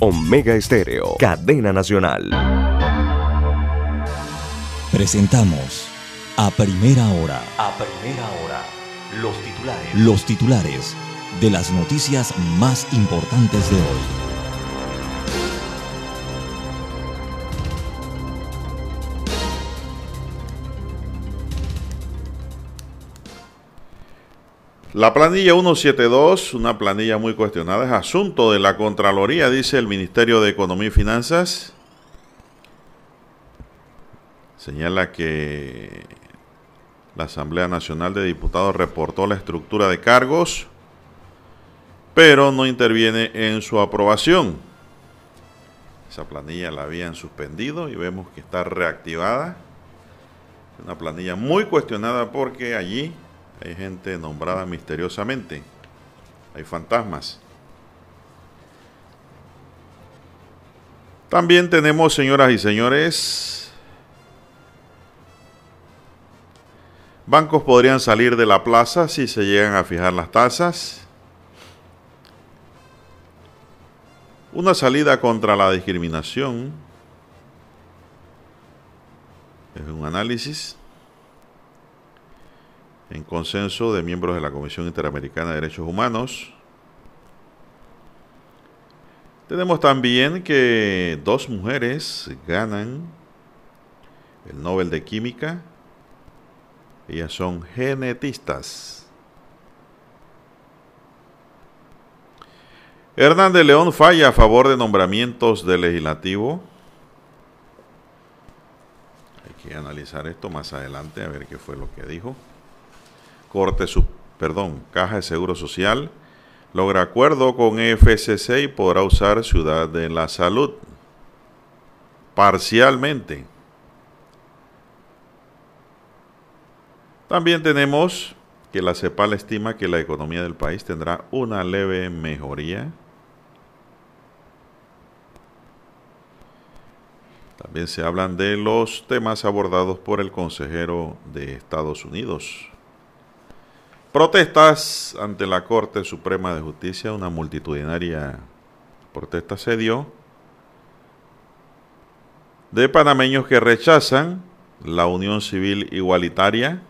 Omega Estéreo, cadena nacional. Presentamos a primera hora. A primera hora, los titulares. Los titulares de las noticias más importantes de hoy. La planilla 172, una planilla muy cuestionada, es asunto de la Contraloría, dice el Ministerio de Economía y Finanzas. Señala que la Asamblea Nacional de Diputados reportó la estructura de cargos, pero no interviene en su aprobación. Esa planilla la habían suspendido y vemos que está reactivada. Una planilla muy cuestionada porque allí hay gente nombrada misteriosamente. Hay fantasmas. También tenemos, señoras y señores, bancos podrían salir de la plaza si se llegan a fijar las tasas. Una salida contra la discriminación. Es un análisis en consenso de miembros de la Comisión Interamericana de Derechos Humanos. Tenemos también que dos mujeres ganan el Nobel de Química. Ellas son genetistas. Hernández León falla a favor de nombramientos del legislativo. Hay que analizar esto más adelante a ver qué fue lo que dijo. Corte, perdón, Caja de Seguro Social logra acuerdo con EFCC y podrá usar Ciudad de la Salud parcialmente. También tenemos que la CEPAL estima que la economía del país tendrá una leve mejoría. También se hablan de los temas abordados por el consejero de Estados Unidos. Protestas ante la Corte Suprema de Justicia, una multitudinaria protesta se dio de panameños que rechazan la unión civil igualitaria.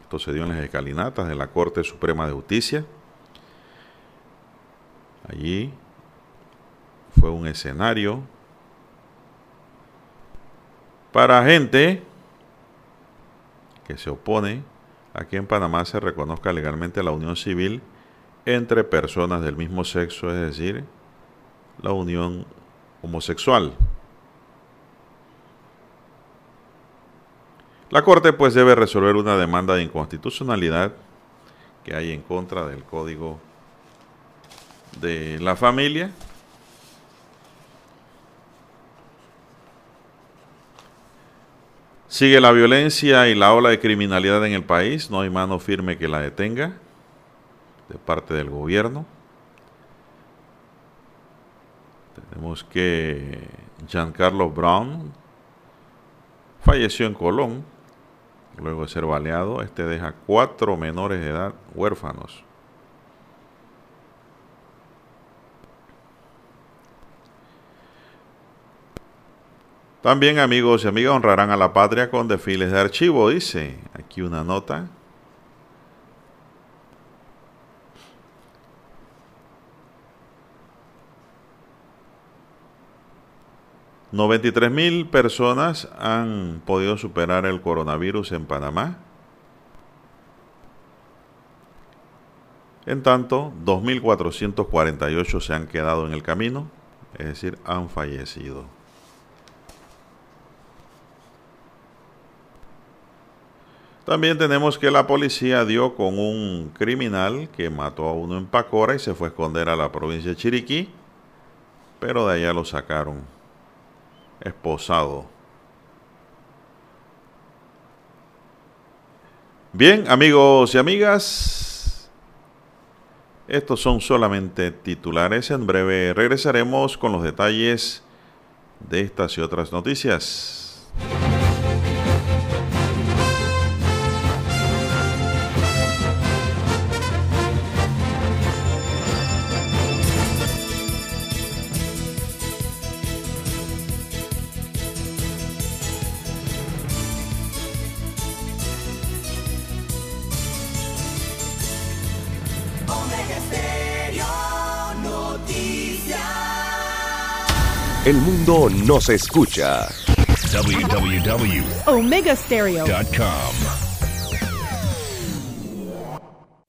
Esto se dio en las escalinatas de la Corte Suprema de Justicia. Allí fue un escenario para gente que se opone aquí en Panamá se reconozca legalmente la unión civil entre personas del mismo sexo, es decir, la unión homosexual. La Corte pues debe resolver una demanda de inconstitucionalidad que hay en contra del Código de la Familia Sigue la violencia y la ola de criminalidad en el país. No hay mano firme que la detenga de parte del gobierno. Tenemos que Giancarlo Brown falleció en Colón luego de ser baleado. Este deja cuatro menores de edad huérfanos. También amigos y amigas honrarán a la patria con desfiles de archivo, dice aquí una nota. $93,000 mil personas han podido superar el coronavirus en Panamá. En tanto, 2.448 se han quedado en el camino, es decir, han fallecido. También tenemos que la policía dio con un criminal que mató a uno en Pacora y se fue a esconder a la provincia de Chiriquí, pero de allá lo sacaron esposado. Bien, amigos y amigas, estos son solamente titulares. En breve regresaremos con los detalles de estas y otras noticias. El mundo nos escucha. www.omegastereo.com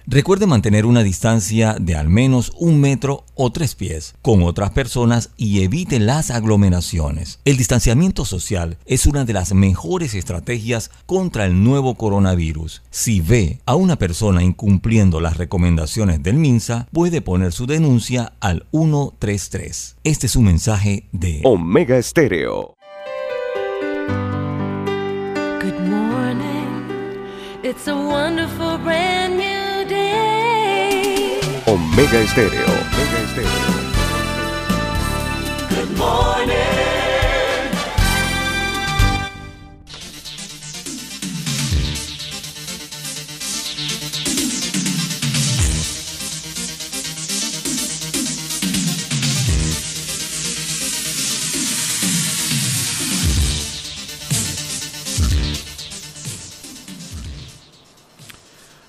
Recuerde mantener una distancia de al menos un metro o tres pies con otras personas y evite las aglomeraciones. El distanciamiento social es una de las mejores estrategias contra el nuevo coronavirus. Si ve a una persona incumpliendo las recomendaciones del MINSA, puede poner su denuncia al 133. Este es un mensaje de Omega Estéreo. Good morning. It's a wonderful Omega Estéreo. Omega Estéreo. Good morning.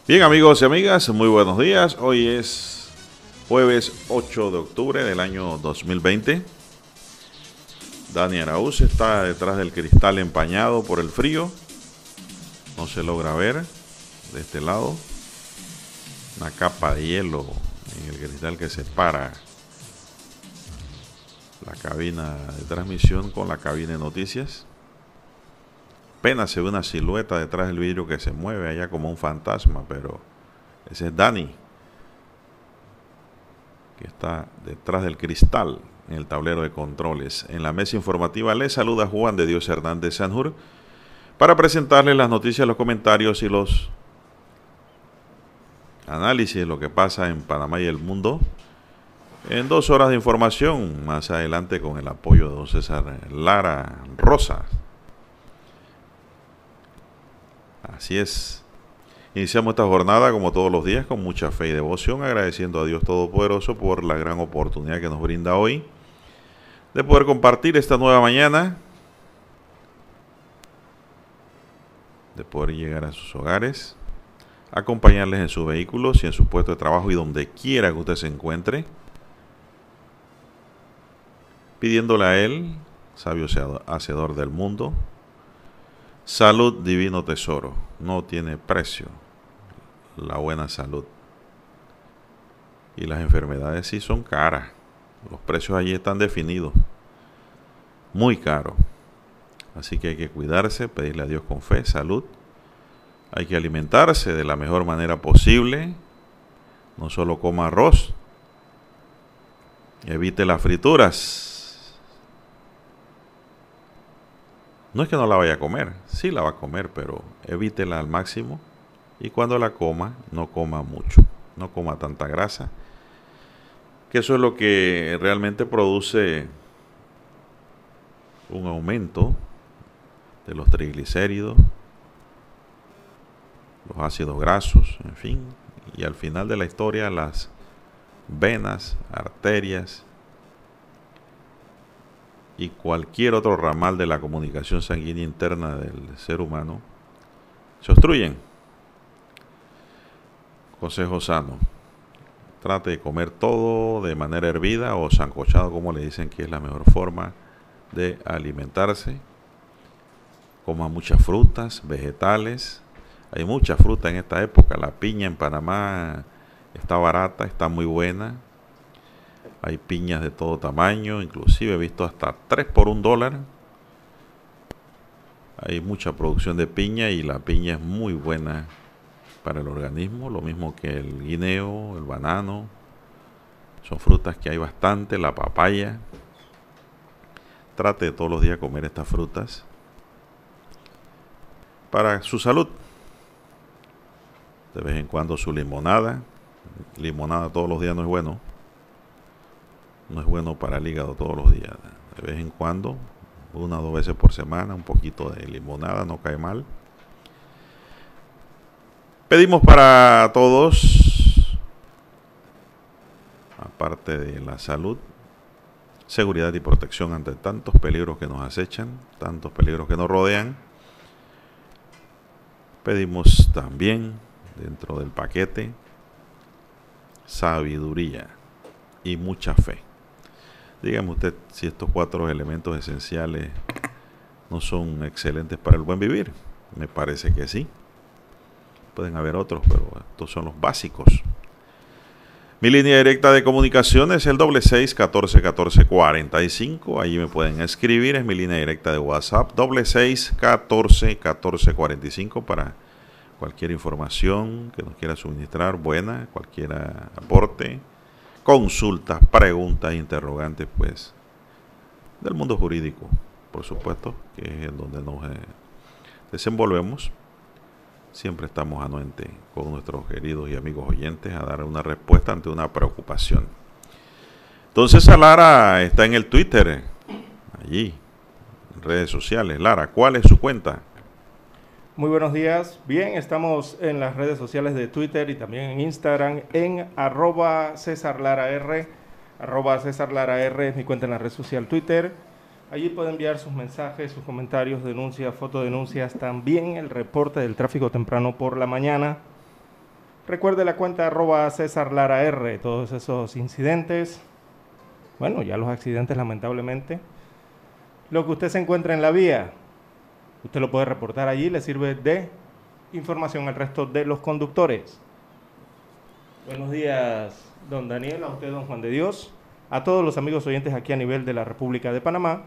Bien amigos y amigas, muy buenos días. Hoy es jueves 8 de octubre del año 2020. Dani Araúz está detrás del cristal empañado por el frío. No se logra ver de este lado. Una capa de hielo en el cristal que separa la cabina de transmisión con la cabina de noticias. Apenas se ve una silueta detrás del vidrio que se mueve allá como un fantasma, pero ese es Dani, que está detrás del cristal en el tablero de controles. En la mesa informativa le saluda Juan de Dios Hernández Sanjur para presentarles las noticias, los comentarios y los análisis de lo que pasa en Panamá y el mundo. En dos horas de información, más adelante con el apoyo de don César Lara Rosa. Así es. Iniciamos esta jornada como todos los días con mucha fe y devoción, agradeciendo a Dios Todopoderoso por la gran oportunidad que nos brinda hoy de poder compartir esta nueva mañana, de poder llegar a sus hogares, acompañarles en sus vehículos y en su puesto de trabajo y donde quiera que usted se encuentre, pidiéndole a Él, sabio hacedor del mundo, Salud, divino tesoro. No tiene precio la buena salud. Y las enfermedades sí son caras. Los precios allí están definidos. Muy caro. Así que hay que cuidarse, pedirle a Dios con fe, salud. Hay que alimentarse de la mejor manera posible. No solo coma arroz. Evite las frituras No es que no la vaya a comer, sí la va a comer, pero evítela al máximo y cuando la coma, no coma mucho, no coma tanta grasa, que eso es lo que realmente produce un aumento de los triglicéridos, los ácidos grasos, en fin, y al final de la historia las venas, arterias, y cualquier otro ramal de la comunicación sanguínea interna del ser humano se obstruyen. Consejo sano. Trate de comer todo de manera hervida o sancochado, como le dicen que es la mejor forma de alimentarse. Coma muchas frutas, vegetales. Hay mucha fruta en esta época. La piña en Panamá está barata, está muy buena hay piñas de todo tamaño, inclusive he visto hasta 3 por un dólar. Hay mucha producción de piña y la piña es muy buena para el organismo, lo mismo que el guineo, el banano. Son frutas que hay bastante, la papaya. Trate todos los días comer estas frutas para su salud. De vez en cuando su limonada. Limonada todos los días no es bueno no es bueno para el hígado todos los días. De vez en cuando, una o dos veces por semana, un poquito de limonada, no cae mal. Pedimos para todos, aparte de la salud, seguridad y protección ante tantos peligros que nos acechan, tantos peligros que nos rodean. Pedimos también, dentro del paquete, sabiduría y mucha fe. Dígame usted si estos cuatro elementos esenciales no son excelentes para el buen vivir. Me parece que sí. Pueden haber otros, pero estos son los básicos. Mi línea directa de comunicación es el doble seis catorce catorce cuarenta y cinco. Allí me pueden escribir. Es mi línea directa de WhatsApp. Doble seis catorce catorce cuarenta y cinco para cualquier información que nos quiera suministrar, buena, cualquier aporte, consultas, preguntas, interrogantes, pues, del mundo jurídico, por supuesto, que es en donde nos eh, desenvolvemos siempre estamos anuentes con nuestros queridos y amigos oyentes a dar una respuesta ante una preocupación. Entonces, Lara está en el Twitter, allí, en redes sociales. Lara, ¿cuál es su cuenta? Muy buenos días. Bien, estamos en las redes sociales de Twitter y también en Instagram en arroba César Lara R. Arroba César R es mi cuenta en la red social Twitter. Allí puede enviar sus mensajes, sus comentarios, denuncias, fotodenuncias, también el reporte del tráfico temprano por la mañana. Recuerde la cuenta arroba César Lara R, todos esos incidentes, bueno, ya los accidentes lamentablemente. Lo que usted se encuentra en la vía, usted lo puede reportar allí, le sirve de información al resto de los conductores. Buenos días, don Daniel, a usted, don Juan de Dios, a todos los amigos oyentes aquí a nivel de la República de Panamá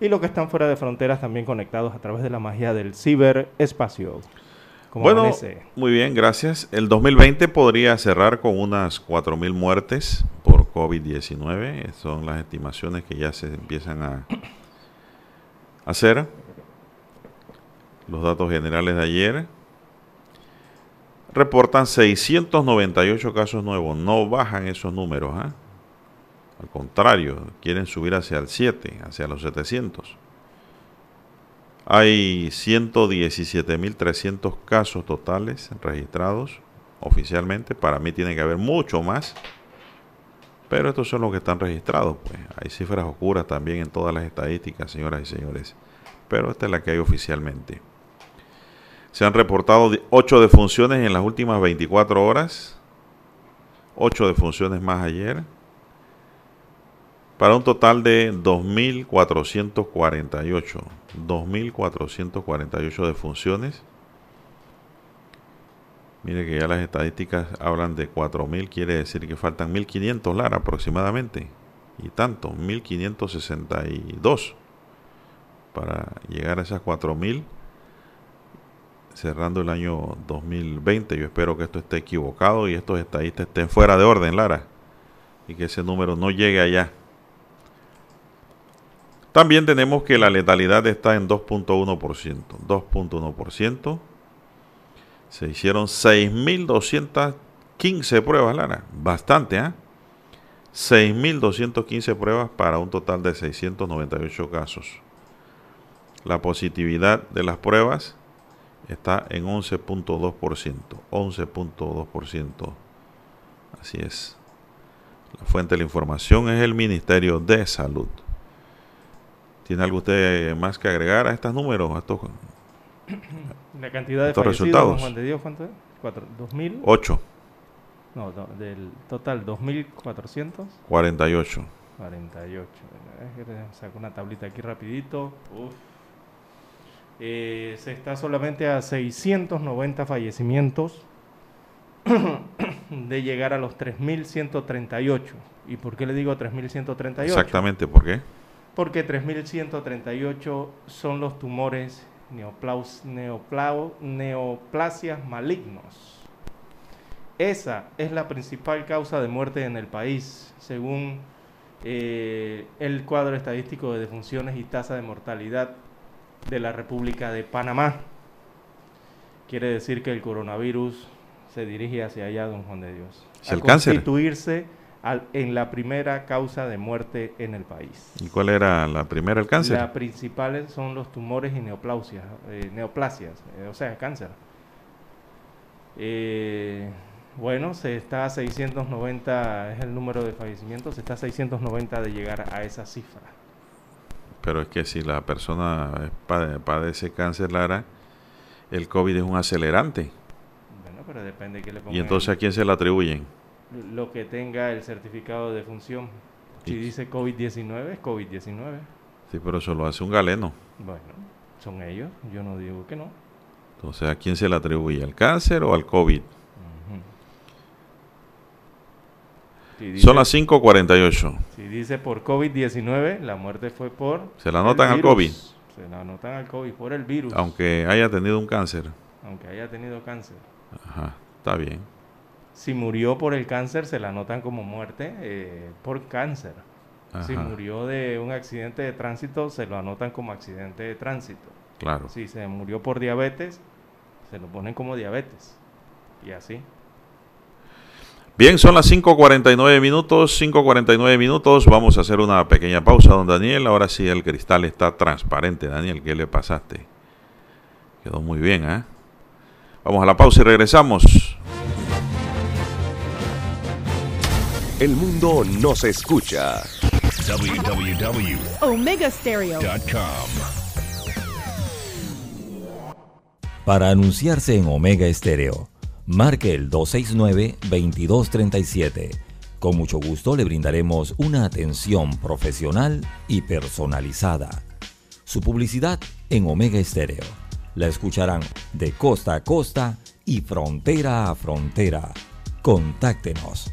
y los que están fuera de fronteras también conectados a través de la magia del ciberespacio. bueno, muy bien, gracias. El 2020 podría cerrar con unas 4.000 muertes por COVID-19. Son las estimaciones que ya se empiezan a hacer. Los datos generales de ayer reportan 698 casos nuevos. No bajan esos números. ¿eh? Al contrario, quieren subir hacia el 7, hacia los 700. Hay 117.300 casos totales registrados oficialmente. Para mí tiene que haber mucho más. Pero estos son los que están registrados. Pues. Hay cifras oscuras también en todas las estadísticas, señoras y señores. Pero esta es la que hay oficialmente. Se han reportado 8 defunciones en las últimas 24 horas. 8 defunciones más ayer para un total de 2.448. 2.448 defunciones. Mire que ya las estadísticas hablan de 4.000, quiere decir que faltan 1.500 Lara aproximadamente. Y tanto, 1.562 para llegar a esas 4.000 cerrando el año 2020. Yo espero que esto esté equivocado y estos estadistas estén fuera de orden, Lara. Y que ese número no llegue allá. También tenemos que la letalidad está en 2.1%. 2.1%. Se hicieron 6.215 pruebas, Lara. Bastante, ¿eh? 6.215 pruebas para un total de 698 casos. La positividad de las pruebas está en 11.2%. 11.2%. Así es. La fuente de la información es el Ministerio de Salud. ¿Tiene algo usted más que agregar a estos números? A estos, la cantidad de resultados. Juan de Dios, ¿cuánto es? ¿2000? 8. No, del total, 2.400. 48. 48. Saco una tablita aquí rapidito. Eh, se está solamente a 690 fallecimientos de llegar a los 3.138. ¿Y por qué le digo 3.138? Exactamente, ¿por qué? Porque 3.138 son los tumores neoplaus, neoplasias malignos. Esa es la principal causa de muerte en el país, según eh, el cuadro estadístico de defunciones y tasa de mortalidad de la República de Panamá. Quiere decir que el coronavirus se dirige hacia allá, don Juan de Dios. a el constituirse en la primera causa de muerte en el país. ¿Y cuál era la primera, el cáncer? Las principales son los tumores y neoplasias, eh, neoplasias eh, o sea, cáncer. Eh, bueno, se está a 690, es el número de fallecimientos, se está a 690 de llegar a esa cifra. Pero es que si la persona padece cáncer, Lara, el COVID es un acelerante. Bueno, pero depende de qué le pongan. ¿Y entonces a quién se le atribuyen? Lo que tenga el certificado de función. Si dice COVID-19, es COVID-19. Sí, pero eso lo hace un galeno. Bueno, son ellos, yo no digo que no. Entonces, ¿a quién se le atribuye? ¿Al cáncer o al COVID? Si dice, Son las 5.48. si dice por COVID-19, la muerte fue por... Se la anotan al. COVID. Se la anotan al COVID por el virus, Aunque haya tenido un cáncer. aunque haya tenido cáncer. Ajá, está bien. Si murió por el cáncer, se la anotan como muerte eh, por cáncer. Si murió de un accidente de tránsito, se lo anotan como accidente de tránsito. claro. Si se murió por diabetes, se lo ponen como diabetes. Y así. Bien, son las 5.49 minutos, 5.49 minutos. Vamos a hacer una pequeña pausa, don Daniel. Ahora sí el cristal está transparente. Daniel, ¿qué le pasaste? Quedó muy bien, ¿eh? Vamos a la pausa y regresamos. El mundo nos escucha. www.com. Omega Stereo. Para anunciarse en Omega Estéreo, marque el 269-2237. Con mucho gusto le brindaremos una atención profesional y personalizada. Su publicidad en Omega Estéreo. La escucharán de costa a costa y frontera a frontera. Contáctenos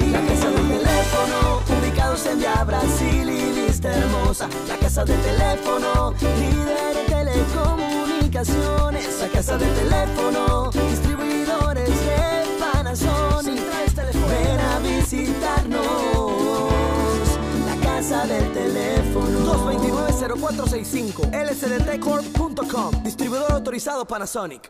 Teléfono, ubicados en Via Brasil y Vista Hermosa. La casa del teléfono, líder en telecomunicaciones. La casa del teléfono, distribuidores de Panasonic. Ven a visitarnos. La casa del teléfono. 229-0465. lsdtcorp.com. Distribuidor autorizado Panasonic.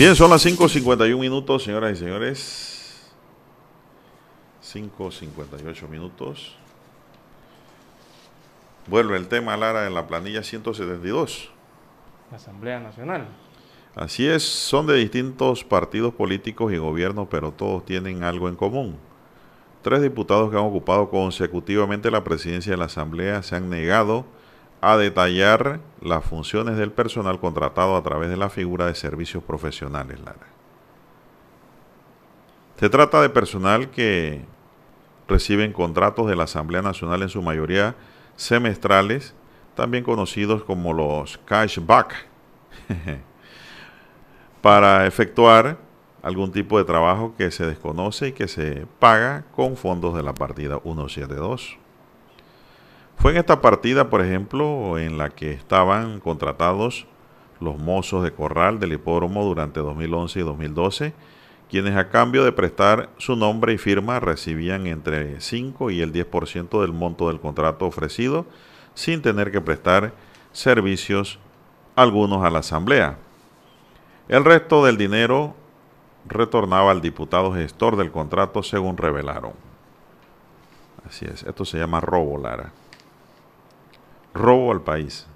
Bien, son las 5.51 minutos, señoras y señores. 5.58 minutos. Vuelve el tema, Lara, en la planilla 172. La Asamblea Nacional. Así es, son de distintos partidos políticos y gobiernos, pero todos tienen algo en común. Tres diputados que han ocupado consecutivamente la presidencia de la Asamblea se han negado a detallar las funciones del personal contratado a través de la figura de servicios profesionales, Lara. Se trata de personal que reciben contratos de la Asamblea Nacional en su mayoría semestrales, también conocidos como los cashback, para efectuar algún tipo de trabajo que se desconoce y que se paga con fondos de la partida 172. Fue en esta partida, por ejemplo, en la que estaban contratados los mozos de corral del hipódromo durante 2011 y 2012, quienes a cambio de prestar su nombre y firma recibían entre 5 y el 10% del monto del contrato ofrecido sin tener que prestar servicios algunos a la asamblea. El resto del dinero retornaba al diputado gestor del contrato según revelaron. Así es, esto se llama robo, Lara. Robo al país.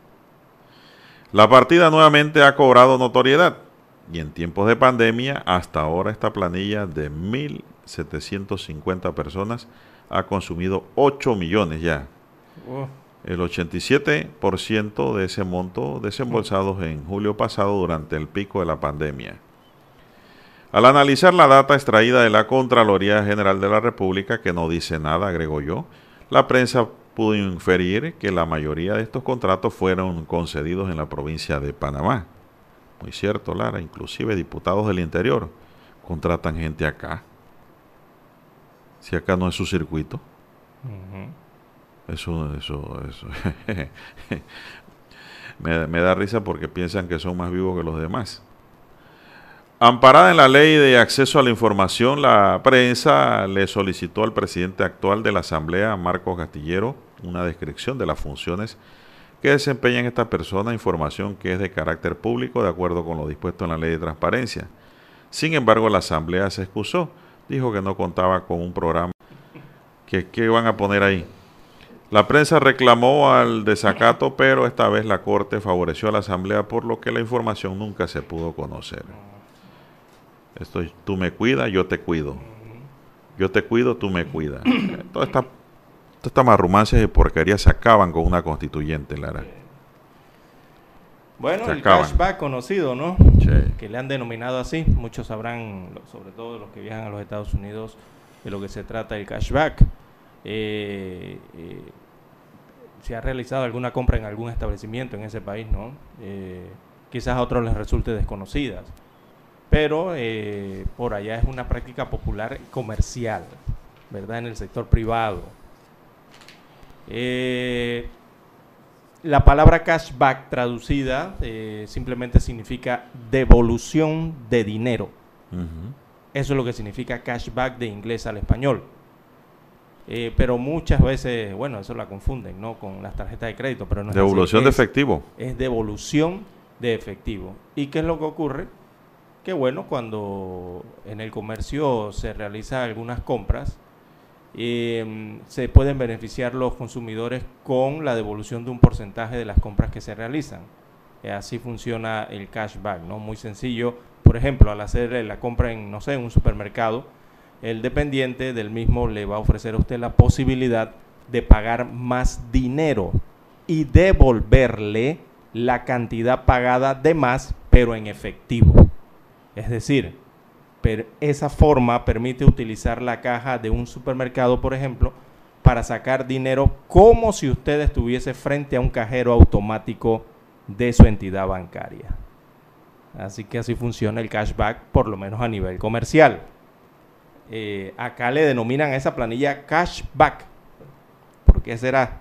La partida nuevamente ha cobrado notoriedad y en tiempos de pandemia hasta ahora esta planilla de 1.750 personas ha consumido 8 millones ya. Oh, El 87% de ese monto desembolsados en julio pasado durante el pico de la pandemia. Al analizar la data extraída de la Contraloría General de la República, que no dice nada, agrego yo, la prensa pudo inferir que la mayoría de estos contratos fueron concedidos en la provincia de Panamá. Muy cierto, Lara, inclusive diputados del interior contratan gente acá. Si acá no es su circuito. Eso, eso, eso. me, me da risa porque piensan que son más vivos que los demás. Amparada en la ley de acceso a la información, la prensa le solicitó al presidente actual de la Asamblea, Marcos Castillero, una descripción de las funciones que desempeñan esta persona, información que es de carácter público de acuerdo con lo dispuesto en la ley de transparencia. Sin embargo, la Asamblea se excusó, dijo que no contaba con un programa. que ¿Qué van a poner ahí? La prensa reclamó al desacato, pero esta vez la Corte favoreció a la Asamblea, por lo que la información nunca se pudo conocer. Esto es, tú me cuidas, yo te cuido. Yo te cuido, tú me cuidas. Toda esta, toda esta marrumancias y porquerías se acaban con una constituyente, Lara. Bueno, el cashback conocido, ¿no? Sí. Que le han denominado así. Muchos sabrán, sobre todo los que viajan a los Estados Unidos, de lo que se trata el cashback. Eh, eh, si ha realizado alguna compra en algún establecimiento en ese país, ¿no? Eh, quizás a otros les resulte desconocidas. Pero eh, por allá es una práctica popular comercial, ¿verdad? En el sector privado. Eh, la palabra cashback traducida eh, simplemente significa devolución de dinero. Eso es lo que significa cashback de inglés al español. Eh, pero muchas veces, bueno, eso la confunden, ¿no? Con las tarjetas de crédito, pero no es así. Devolución de Es- efectivo. es devolución de efectivo. ¿Y qué es lo que ocurre? Que bueno, cuando en el comercio se realizan algunas compras, eh, se pueden beneficiar los consumidores con la devolución de un porcentaje de las compras que se realizan. Eh, así funciona el cashback, ¿no? Muy sencillo. Por ejemplo, al hacer eh, la compra en, no sé, en un supermercado, el dependiente del mismo le va a ofrecer a usted la posibilidad de pagar más dinero y devolverle la cantidad pagada de más, pero en efectivo. Es decir, per- esa forma permite utilizar la caja de un supermercado, por ejemplo, para sacar dinero como si usted estuviese frente a un cajero automático de su entidad bancaria. Así que así funciona el cashback, por lo menos a nivel comercial. Eh, acá le denominan a esa planilla cashback. ¿Por qué será?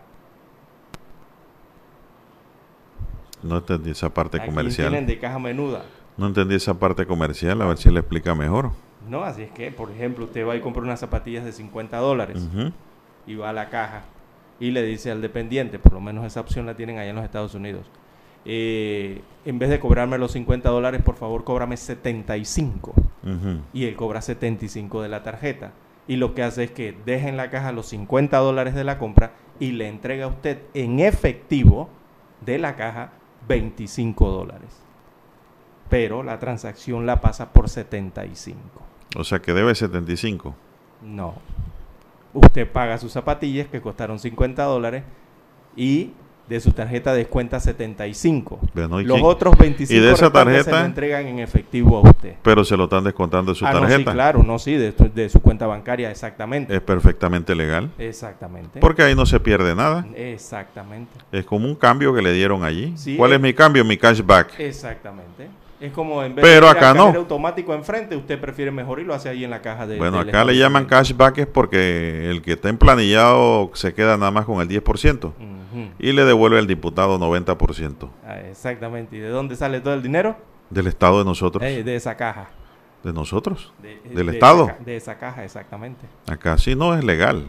No entendí esa parte Aquí comercial. tienen de caja menuda. No entendí esa parte comercial, a ver si le explica mejor. No, así es que, por ejemplo, usted va y compra unas zapatillas de 50 dólares y va a la caja y le dice al dependiente, por lo menos esa opción la tienen allá en los Estados Unidos, eh, en vez de cobrarme los 50 dólares, por favor, cóbrame 75. Ujú. Y él cobra 75 de la tarjeta. Y lo que hace es que deja en la caja los 50 dólares de la compra y le entrega a usted en efectivo de la caja 25 dólares. Pero la transacción la pasa por 75. O sea que debe 75. No. Usted paga sus zapatillas que costaron 50 dólares y de su tarjeta descuenta 75. Bueno, ¿y Los otros 25 ¿Y de esa restantes se tarjeta? lo entregan en efectivo a usted. Pero se lo están descontando de su Ah, no, sí, tarjeta. claro, no, sí, de, su cuenta bancaria, exactamente. Es perfectamente legal. Exactamente. Porque ahí no se pierde nada. Exactamente. Es como un cambio que le dieron allí. Sí, ¿Cuál es mi cambio? Mi cashback. Exactamente. Es como en vez Pero de ir acá no. automático enfrente, usted prefiere mejor y lo hace ahí en la caja de Bueno, del acá le llaman cashback es porque el que está emplanillado se queda nada más con el 10% Ujú. y le devuelve al diputado 90% Ah, exactamente. ¿Y de dónde sale todo el dinero? del Estado de nosotros. Eh, de esa caja. ¿De nosotros? De- ¿Del de Estado? esa de esa caja, exactamente. Acá sí no es legal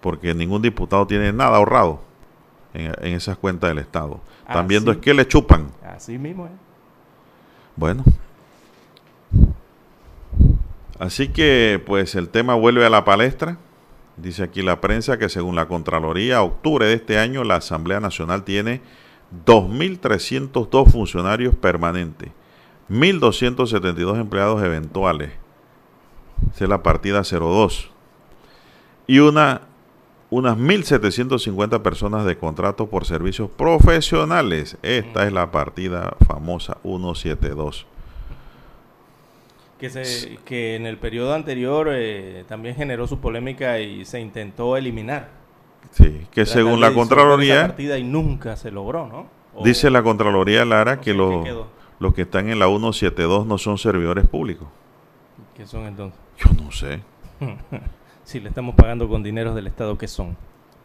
porque ningún diputado tiene nada ahorrado en, en esas cuentas del Estado. Están viendo es que le chupan. Así mismo es. Bueno. Así que pues el tema vuelve a la palestra. Dice aquí la prensa que según la Contraloría, octubre de este año la Asamblea Nacional tiene 2.302 funcionarios permanentes, 1.272 empleados eventuales. Esa es la partida 02. Y una, unas 1.750 personas de contrato por servicios profesionales. Esta es la partida famosa 172. Que, se, que en el periodo anterior eh, también generó su polémica y se intentó eliminar. Sí, que según la esa Contraloría, partida y nunca se logró, ¿no? O- dice la Contraloría Lara que los, los que están en la 172 no son servidores públicos. ¿Qué son entonces? Yo no sé. si le estamos pagando con dineros del Estado, ¿qué son?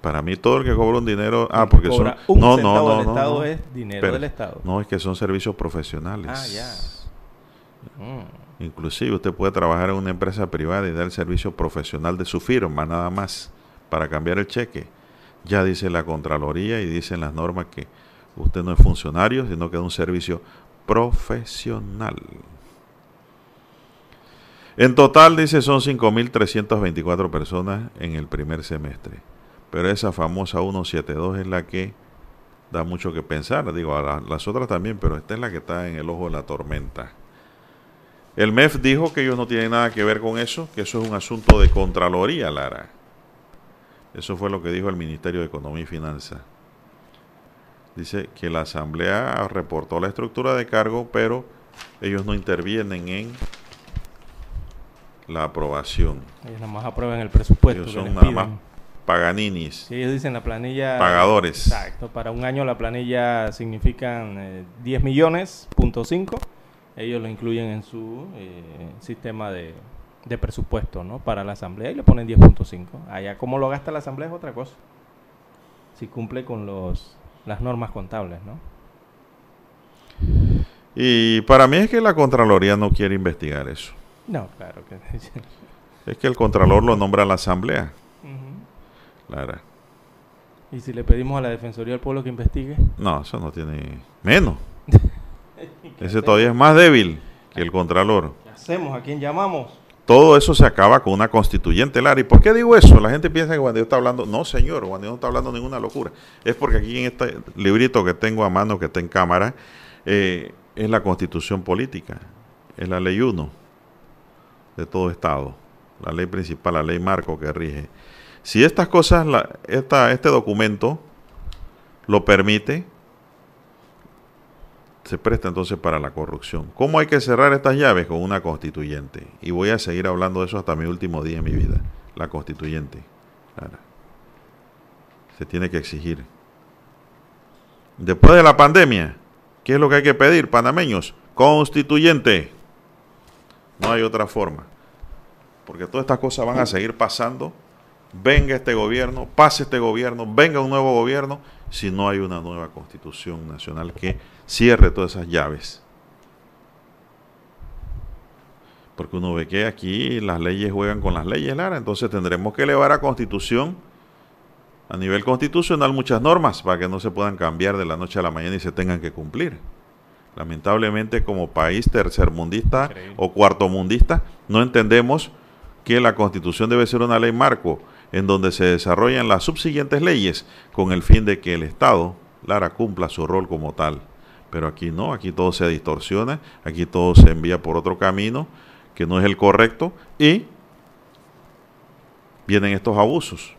Para mí todo el que cobra un dinero, ah, que porque son un no, no, centavo no, del no, Estado no. es dinero Pero- del Estado. No, es que son servicios profesionales. Ah, ya. Mm. Inclusive usted puede trabajar en una empresa privada y dar el servicio profesional de su firma, nada más, para cambiar el cheque. Ya dice la Contraloría y dicen las normas que usted no es funcionario, sino que es un servicio profesional. En total, dice, son 5.324 personas en el primer semestre. Pero esa famosa 172 es la que da mucho que pensar. Digo, a la- las otras también, pero esta es la que está en el ojo de la tormenta. El MEF dijo que ellos no tienen nada que ver con eso, que eso es un asunto de Contraloría, Lara. Eso fue lo que dijo el Ministerio de Economía y Finanzas. Dice que la Asamblea reportó la estructura de cargo, pero ellos no intervienen en la aprobación. Ellos nada más aprueban el presupuesto. Ellos que son les nada más paganinis, Sí, ellos dicen la planilla. pagadores. Exacto, para un año la planilla significan eh, 10 millones, punto 5. Ellos lo incluyen en su eh, sistema de, de presupuesto, ¿no? Para la asamblea y le ponen 10.5. Allá cómo lo gasta la asamblea es otra cosa. Si cumple con los las normas contables, ¿no? Y para mí es que la Contraloría no quiere investigar eso. No, claro que Es que el Contralor lo nombra la Asamblea. Lara. Y si le pedimos a la Defensoría del Pueblo que investigue, No, eso no tiene menos. ¿qué Ese hacemos? todavía es más débil que el Contralor. ¿Qué hacemos? ¿A quién llamamos? Todo eso se acaba con una constituyente, Lara. ¿Y por qué digo eso? La gente piensa que Juan Dios está hablando. No, señor, Juan Dios no está hablando ninguna locura. Es porque aquí en este librito que tengo a mano, que está en cámara, eh, es la constitución política. Es la ley 1 de todo Estado. La ley principal, la ley marco que rige. Si estas cosas, esta, este documento lo permite, se presta entonces para la corrupción. ¿Cómo hay que cerrar estas llaves? Con una constituyente. Y voy a seguir hablando de eso hasta mi último día en mi vida. La constituyente. Claro. Se tiene que exigir. Después de la pandemia, ¿qué es lo que hay que pedir, panameños? Constituyente. No hay otra forma. Porque todas estas cosas van a seguir pasando. Venga este gobierno, pase este gobierno, venga un nuevo gobierno, si no hay una nueva constitución nacional que cierre todas esas llaves. Porque uno ve que aquí las leyes juegan con las leyes, Lara, entonces tendremos que elevar a constitución, a nivel constitucional, muchas normas para que no se puedan cambiar de la noche a la mañana y se tengan que cumplir. Lamentablemente, como país tercermundista Increíble. o cuartomundista, no entendemos que la constitución debe ser una ley marco en donde se desarrollan las subsiguientes leyes con el fin de que el Estado, Lara, cumpla su rol como tal. Pero aquí no, aquí todo se distorsiona, aquí todo se envía por otro camino que no es el correcto y vienen estos abusos.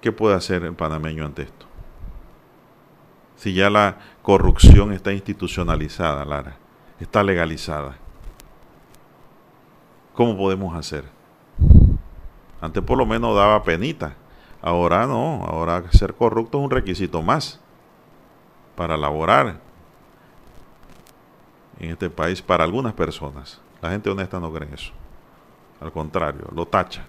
¿Qué puede hacer el panameño ante esto? Si ya la corrupción está institucionalizada, Lara, está legalizada. ¿Cómo podemos hacer? Antes por lo menos daba penita. Ahora no, ahora ser corrupto es un requisito más para laborar en este país para algunas personas. La gente honesta no cree eso. Al contrario, lo tacha.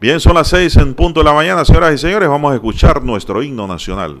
Bien, son las seis en punto de la mañana, señoras y señores. Vamos a escuchar nuestro himno nacional.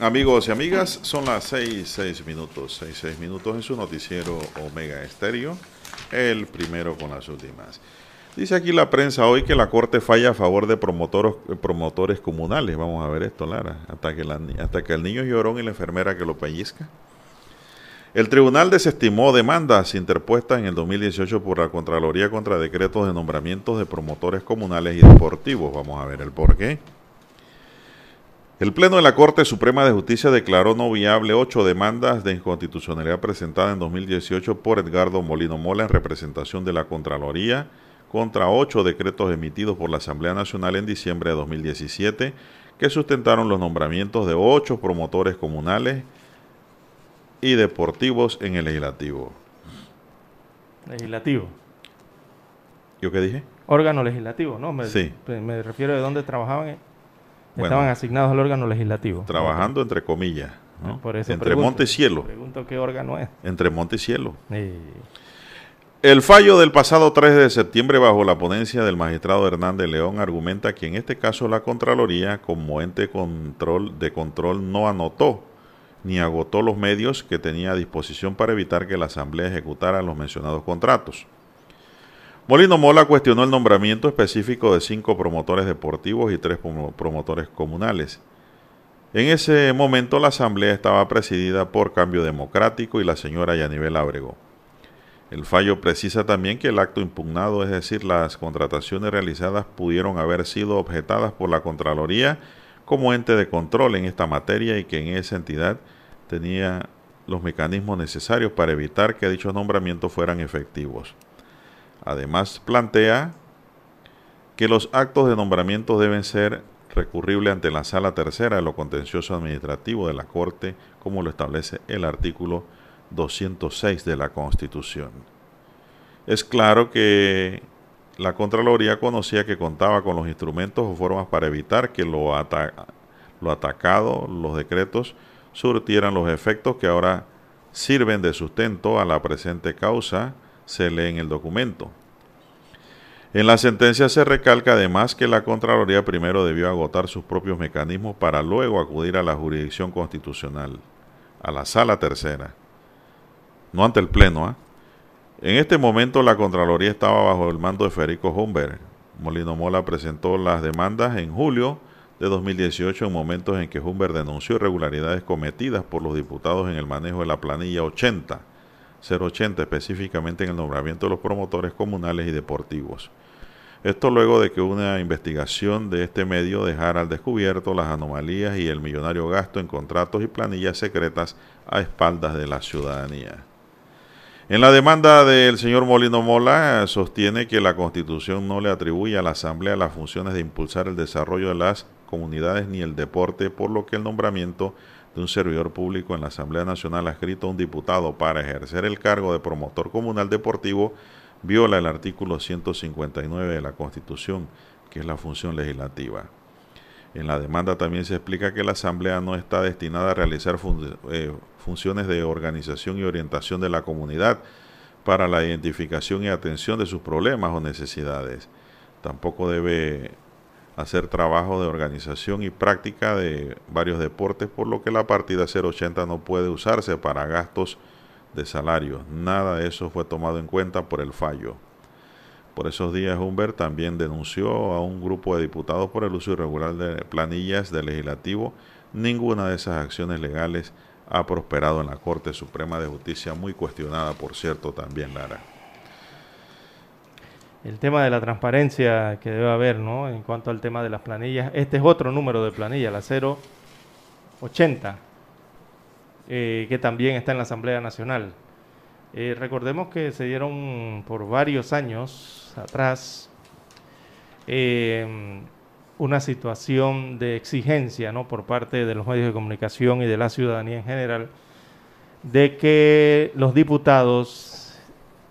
Amigos y amigas, son las 6, 6 minutos, 6, 6 minutos en su noticiero Omega Estéreo, el primero con las últimas. Dice aquí la prensa hoy que la Corte falla a favor de promotores, promotores comunales. Vamos a ver esto, Lara, hasta que, el niño llorón y la enfermera que lo pellizca. El tribunal desestimó demandas interpuestas en el 2018 por la Contraloría contra decretos de nombramientos de promotores comunales y deportivos. Vamos a ver el por qué. El Pleno de la Corte Suprema de Justicia declaró no viable ocho demandas de inconstitucionalidad presentadas en 2018 por Edgardo Molino Mola en representación de la Contraloría contra ocho decretos emitidos por la Asamblea Nacional en diciembre de 2017 que sustentaron los nombramientos de ocho promotores comunales y deportivos en el legislativo. Legislativo. ¿Yo qué dije? Órgano legislativo, ¿no? Me, Sí. Me refiero de dónde trabajaban. Bueno. Estaban asignados al órgano legislativo. Trabajando entre comillas, ¿no? Por eso entre pregunto. monte y cielo. Pregunto qué órgano es. Entre monte y cielo. El fallo del pasado 3 de septiembre bajo la ponencia del magistrado Hernández León argumenta que en este caso la Contraloría como ente control de control no anotó ni agotó los medios que tenía a disposición para evitar que la Asamblea ejecutara los mencionados contratos. Molino Mola cuestionó el nombramiento específico de cinco promotores deportivos y tres promo- promotores comunales. En ese momento la Asamblea estaba presidida por Cambio Democrático y la señora Yanibel Ábrego. El fallo precisa también que el acto impugnado, es decir, las contrataciones realizadas, pudieron haber sido objetadas por la Contraloría como ente de control en esta materia y que en esa entidad tenía los mecanismos necesarios para evitar que dichos nombramientos fueran efectivos. Además, plantea que los actos de nombramiento deben ser recurribles ante la Sala Tercera de lo Contencioso Administrativo de la Corte, como lo establece el artículo 206 de la Constitución. Es claro que la Contraloría conocía que contaba con los instrumentos o formas para evitar que lo, lo atacado, los decretos, surtieran los efectos que ahora sirven de sustento a la presente causa, se lee en el documento. En la sentencia se recalca además que la Contraloría primero debió agotar sus propios mecanismos para luego acudir a la jurisdicción constitucional, a la sala tercera, no ante el Pleno. ¿ah? En este momento la Contraloría estaba bajo el mando de Federico Humber. Molino Mola presentó las demandas en julio de 2018 en momentos en que Humber denunció irregularidades cometidas por los diputados en el manejo de la planilla 80, 080 específicamente en el nombramiento de los promotores comunales y deportivos. Esto luego de que una investigación de este medio dejara al descubierto las anomalías y el millonario gasto en contratos y planillas secretas a espaldas de la ciudadanía. En la demanda del señor Molino Mola sostiene que la Constitución no le atribuye a la Asamblea las funciones de impulsar el desarrollo de las comunidades ni el deporte, por lo que el nombramiento de un servidor público en la Asamblea Nacional adscrito a un diputado para ejercer el cargo de promotor comunal deportivo viola el artículo 159 de la Constitución, que es la función legislativa. En la demanda también se explica que la Asamblea no está destinada a realizar eh, funciones de organización y orientación de la comunidad para la identificación y atención de sus problemas o necesidades. Tampoco debe hacer trabajo de organización y práctica de varios deportes, por lo que la partida 080 no puede usarse para gastos de salario. Nada de eso fue tomado en cuenta por el fallo. Por esos días, Humbert también denunció a un grupo de diputados por el uso irregular de planillas del legislativo. Ninguna de esas acciones legales ha prosperado en la Corte Suprema de Justicia, muy cuestionada, por cierto, también, Lara. El tema de la transparencia que debe haber, ¿no? En cuanto al tema de las planillas. Este es otro número de planilla, la 080, eh, que también está en la Asamblea Nacional. Eh, recordemos que se dieron por varios años atrás eh, una situación de exigencia ¿no? por parte de los medios de comunicación y de la ciudadanía en general de que los diputados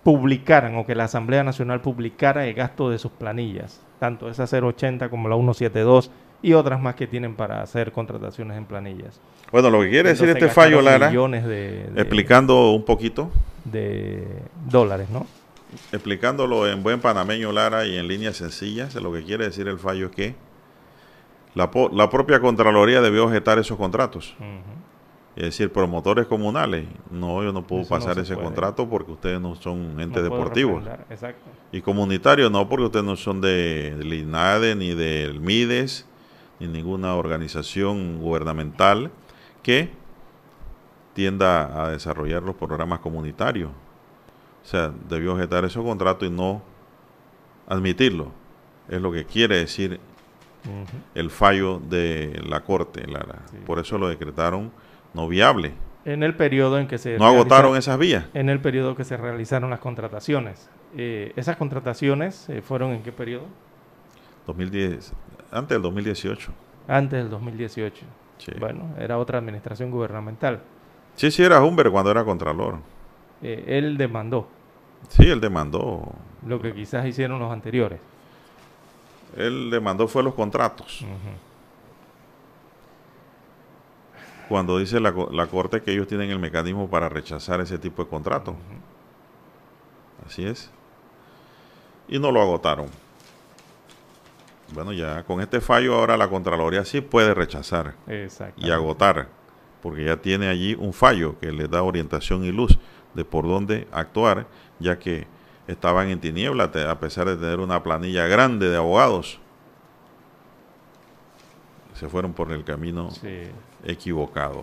publicaran o que la Asamblea Nacional publicara el gasto de sus planillas, tanto esa 080 como la 172 y otras más que tienen para hacer contrataciones en planillas. Bueno, lo que quiere decir este fallo, Lara, millones de, de- explicando un poquito, de dólares, ¿no? explicándolo en buen panameño, Lara, y en líneas sencillas, lo que quiere decir el fallo es que la, la propia Contraloría debió objetar esos contratos. Es decir, promotores comunales, no, yo no puedo Eso pasar se ese puede. contrato porque ustedes no son entes No deportivos. Exacto. Y comunitarios no, porque ustedes no son de, del INADE, ni del MIDES, ni ninguna organización gubernamental que tienda a desarrollar los programas comunitarios. O sea, debió objetar esos contratos y no admitirlo. Es lo que quiere decir el fallo de la Corte, Lara. Sí. Por eso lo decretaron no viable. En el periodo en que se No agotaron esas vías. en el periodo que se realizaron las contrataciones. Eh, ¿Esas contrataciones eh, fueron en qué periodo? 2010, antes del 2018. Antes del 2018. Sí. Bueno, era otra administración gubernamental. Sí, sí, era Humber cuando era Contralor. Eh, él demandó Sí, él demandó. lo que quizás hicieron los anteriores. Él demandó fue los contratos. Cuando dice la, la Corte que ellos tienen el mecanismo para rechazar ese tipo de contratos. Así es. Y no lo agotaron. Bueno, ya con este fallo ahora la Contraloría sí puede rechazar y agotar, porque ya tiene allí un fallo que le da orientación y luz de por dónde actuar, ya que estaban en tiniebla a pesar de tener una planilla grande de abogados. Se fueron por el camino Sí. Equivocado.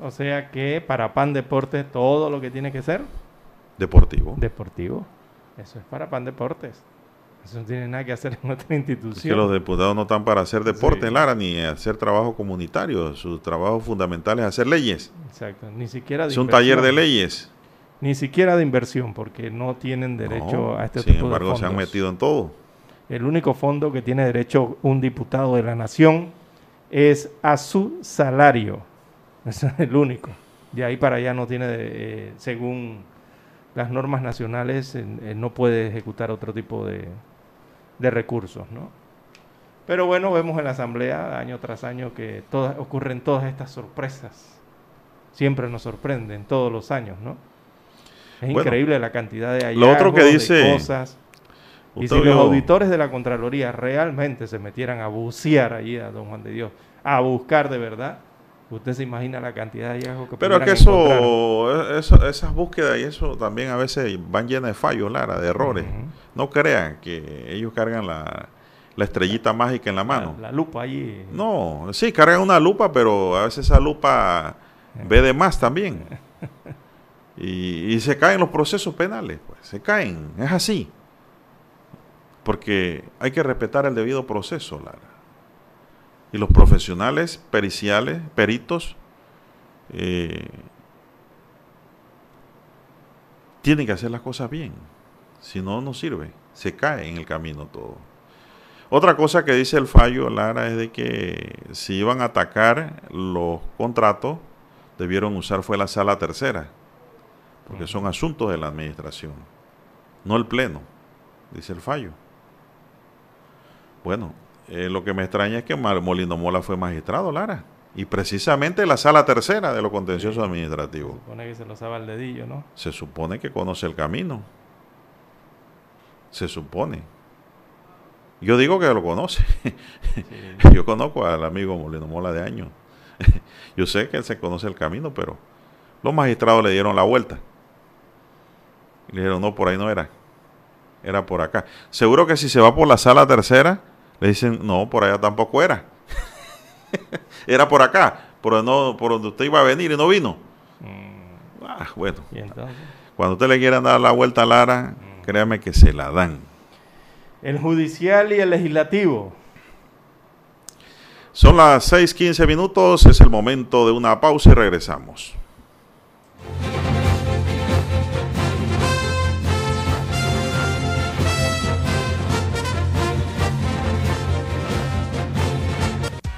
O sea que para PAN Deportes todo lo que tiene que ser Deportivo. deportivo. Eso es para PAN Deportes. Eso no tiene nada que hacer en otra Es que institución. los diputados no están para hacer deporte, Sí. Lara, ni hacer trabajo comunitario. Su trabajo fundamental es hacer leyes. Exacto. Ni siquiera de Es un taller de leyes. Ni siquiera de inversión, porque no tienen derecho No, a este sin tipo embargo, de se han metido en todo. El único fondo que tiene derecho un diputado de la nación es a su salario. Ese es el único. De ahí para allá no tiene, eh, según las normas nacionales, eh, eh, no puede ejecutar otro tipo de, de recursos, ¿no? Pero bueno, vemos en la Asamblea año tras año que todas, ocurren todas estas sorpresas. Siempre nos sorprenden, todos los años, ¿no? Es Bueno, increíble la cantidad de lo otro que hallazgos, de dice- Y si los auditores de la Contraloría realmente se metieran a bucear allí a Don Juan de Dios, a buscar de verdad, usted se imagina la cantidad de hallazgos que Pero es que eso, eso- esas búsquedas y eso también a veces van llenas de fallos, Lara, de errores. No crean que ellos cargan la, la estrellita mágica en la mano. La, la lupa allí. No, sí, cargan una lupa, pero a veces esa lupa ve de más también. Y, y se caen los procesos penales, pues, se caen, es así. Porque hay que respetar el debido proceso, Lara. Y los profesionales periciales, peritos, eh, tienen que hacer las cosas bien. Si no, no sirve. Se cae en el camino todo. Otra cosa que dice el fallo, Lara, es de que si iban a atacar los contratos, debieron usar fue la sala tercera, porque son asuntos de la administración, no el pleno, dice el fallo. Bueno, eh, lo que me extraña es que Molino Mola fue magistrado, Lara, y precisamente la sala tercera de los contenciosos administrativos. Supone que se lo sabe al dedillo, ¿no? Se supone que conoce el camino. Se supone. Yo digo que lo conoce. Yo conozco al amigo Molino Mola de años. Yo sé que él se conoce el camino, pero los magistrados le dieron la vuelta. Y le dijeron, no, por ahí no era. Era por acá. Seguro que si se va por la sala tercera, le dicen, no, por allá tampoco era. era por acá, por, no, por donde usted iba a venir y no vino. Mm, Ah, bueno. y entonces, Cuando usted le quieran dar la vuelta a Lara, créame que se la dan. el judicial y el legislativo. Son las 6:15 minutos, es el momento de una pausa y regresamos.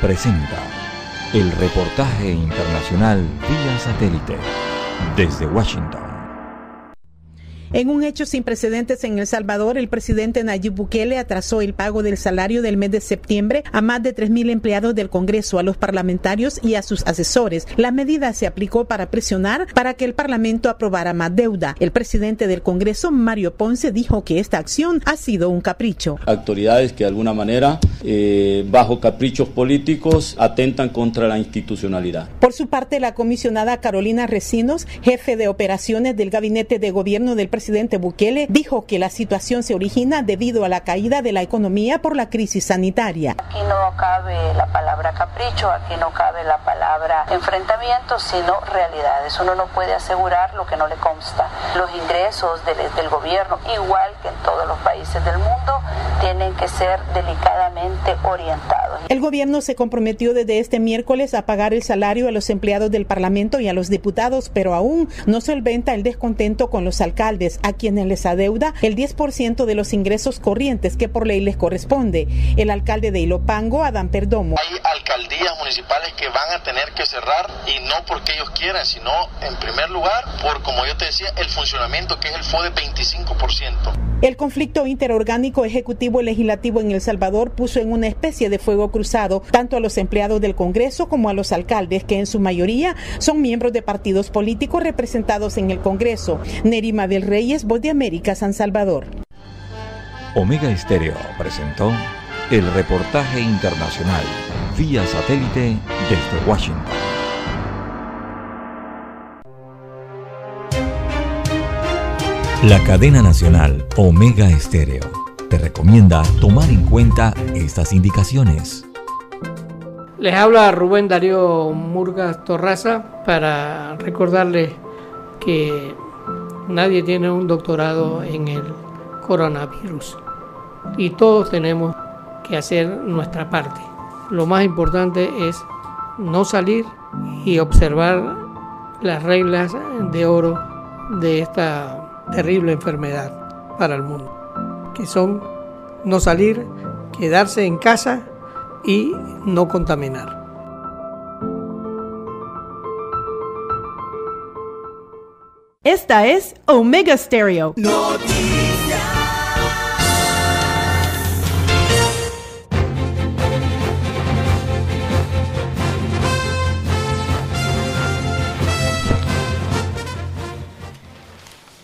presenta el reportaje internacional vía satélite desde Washington. En un hecho sin precedentes en El Salvador, el presidente Nayib Bukele atrasó el pago del salario del mes de septiembre a más de 3.000 empleados del Congreso, a los parlamentarios y a sus asesores. La medida se aplicó para presionar para que el Parlamento aprobara más deuda. El presidente del Congreso, Mario Ponce, dijo que esta acción ha sido un capricho. Autoridades que de alguna manera, eh, bajo caprichos políticos, atentan contra la institucionalidad. Por su parte, la comisionada Carolina Recinos, jefe de operaciones del gabinete de gobierno del presidente Bukele dijo que la situación se origina debido a la caída de la economía por la crisis sanitaria. Aquí no cabe la palabra capricho, aquí no cabe la palabra enfrentamiento, sino realidades. Uno no puede asegurar lo que no le consta. Los ingresos del, del gobierno, igual que en todos los países del mundo, tienen que ser delicadamente orientados. El gobierno se comprometió desde este miércoles a pagar el salario a los empleados del Parlamento y a los diputados, pero aún no solventa el descontento con los alcaldes a quienes les adeuda el 10% de los ingresos corrientes que por ley les corresponde. El alcalde de Ilopango, Adán Perdomo. Hay alcaldías municipales que van a tener que cerrar y no porque ellos quieran, sino en primer lugar por, como yo te decía, el funcionamiento que es el FODE 25%. El conflicto interorgánico ejecutivo y legislativo en El Salvador puso en una especie de fuego cruzado tanto a los empleados del Congreso como a los alcaldes, que en su mayoría son miembros de partidos políticos representados en el Congreso. Nerima del Reyes, Voz de América, San Salvador. Omega Estéreo presentó el reportaje internacional vía satélite desde Washington. La cadena nacional Omega Estéreo te recomienda tomar en cuenta estas indicaciones. Les habla Rubén Darío Murgas Torraza para recordarles que nadie tiene un doctorado en el coronavirus y todos tenemos que hacer nuestra parte. Lo más importante es no salir y observar las reglas de oro de esta terrible enfermedad para el mundo, que son no salir, quedarse en casa y no contaminar. Esta es Omega Stereo.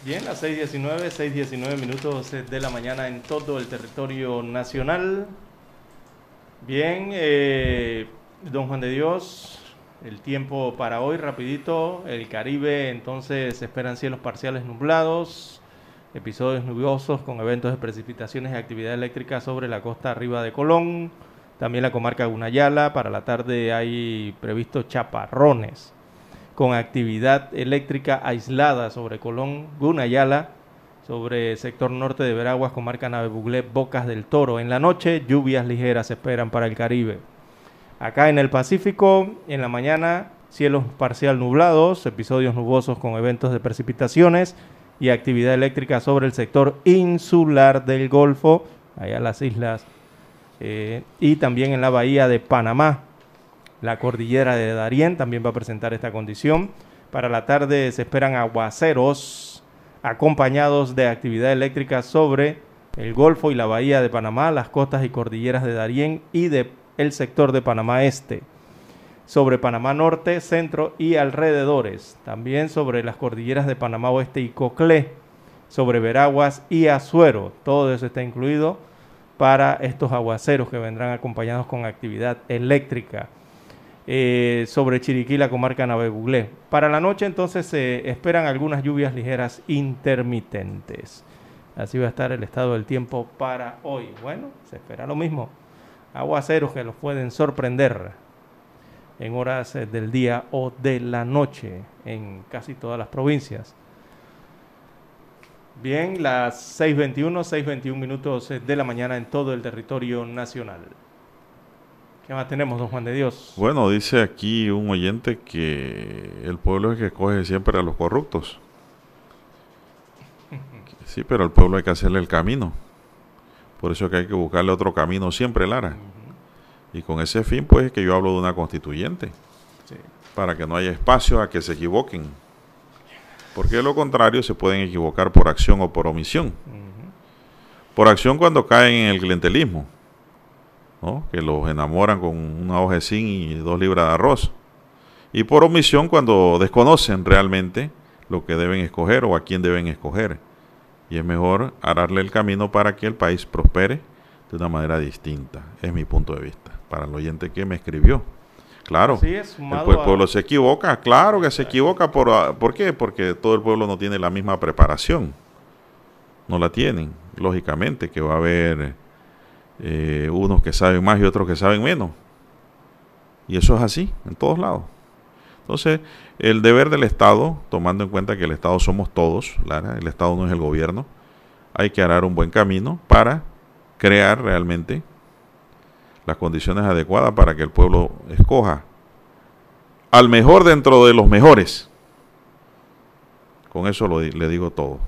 Bien, las 6.19, 6.19 minutos de la mañana en todo el territorio nacional. Bien, eh, don Juan de Dios, el tiempo para hoy rapidito. El Caribe entonces esperan cielos parciales nublados, episodios lluviosos con eventos de precipitaciones y actividad eléctrica sobre la costa arriba de Colón. También la comarca Gunayala. Para la tarde hay previsto chaparrones con actividad eléctrica aislada sobre Colón, Gunayala, sobre sector norte de Veraguas, comarca Navebuglé, Bocas del Toro. En la noche, lluvias ligeras se esperan para el Caribe. Acá en el Pacífico, en la mañana, cielos parcial nublados, episodios nubosos con eventos de precipitaciones y actividad eléctrica sobre el sector insular del Golfo, allá las islas, eh, y también en la bahía de Panamá. La cordillera de Darién también va a presentar esta condición. Para la tarde se esperan aguaceros acompañados de actividad eléctrica sobre el Golfo y la bahía de Panamá, las costas y cordilleras de Darién y de el sector de Panamá Este, sobre Panamá Norte, Centro y alrededores, también sobre las cordilleras de Panamá Oeste y Coclé, sobre Veraguas y Azuero, todo eso está incluido para estos aguaceros que vendrán acompañados con actividad eléctrica. Eh, sobre Chiriquí, la comarca Navebuglé. Para la noche entonces se esperan algunas lluvias ligeras intermitentes. Así va a estar el estado del tiempo para hoy. Bueno, se espera lo mismo aguaceros que los pueden sorprender en horas eh, del día o de la noche en casi todas las provincias. Bien, las 6.21, 6.21 minutos eh, de la mañana en todo el territorio nacional. ¿Qué más tenemos, don Juan de Dios? Bueno, dice aquí un oyente que el pueblo es el que escoge siempre a los corruptos. Sí, pero al pueblo hay que hacerle el camino. Por eso es que hay que buscarle otro camino siempre, Lara. Y con ese fin, pues, es que yo hablo de una constituyente. Para que no haya espacio a que se equivoquen. Porque de lo contrario se pueden equivocar por acción o por omisión. Por acción cuando caen en el clientelismo que los enamoran con una hoja de zinc y dos libras de arroz. Y por omisión cuando desconocen realmente lo que deben escoger o a quién deben escoger. Y es mejor ararle el camino para que el país prospere de una manera distinta. Es mi punto de vista. Para el oyente que me escribió. Claro, el pueblo se equivoca, claro que se equivoca. Por, ¿Por qué? Porque todo el pueblo no tiene la misma preparación. No la tienen. Lógicamente que va a haber eh, unos que saben más y otros que saben menos. Y eso es así, en todos lados. Entonces, el deber del Estado, tomando en cuenta que el Estado somos todos, el Estado no es el gobierno, hay que arar un buen camino para crear realmente las condiciones adecuadas para que el pueblo escoja al mejor dentro de los mejores. Con eso lo, le digo todo.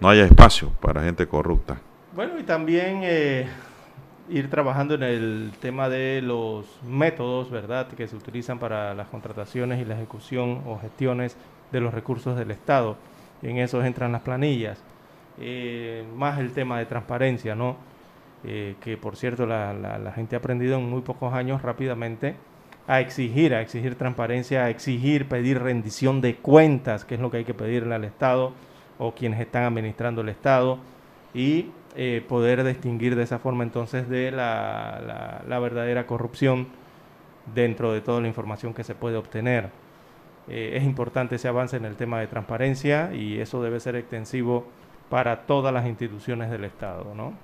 No haya espacio para gente corrupta. Bueno, y también eh, ir trabajando en el tema de los métodos, ¿verdad?, que se utilizan para las contrataciones y la ejecución o gestiones de los recursos del Estado. en eso entran las planillas. Eh, más el tema de transparencia, ¿no? Eh, que por cierto la, la, gente ha aprendido en muy pocos años rápidamente a exigir, a exigir transparencia, a exigir, pedir rendición de cuentas, que es lo que hay que pedirle al Estado o quienes están administrando el Estado, y eh, poder distinguir de esa forma entonces de la, la, verdadera corrupción dentro de toda la información que se puede obtener. Eh, es importante ese avance en el tema de transparencia y eso debe ser extensivo para todas las instituciones del Estado, ¿no?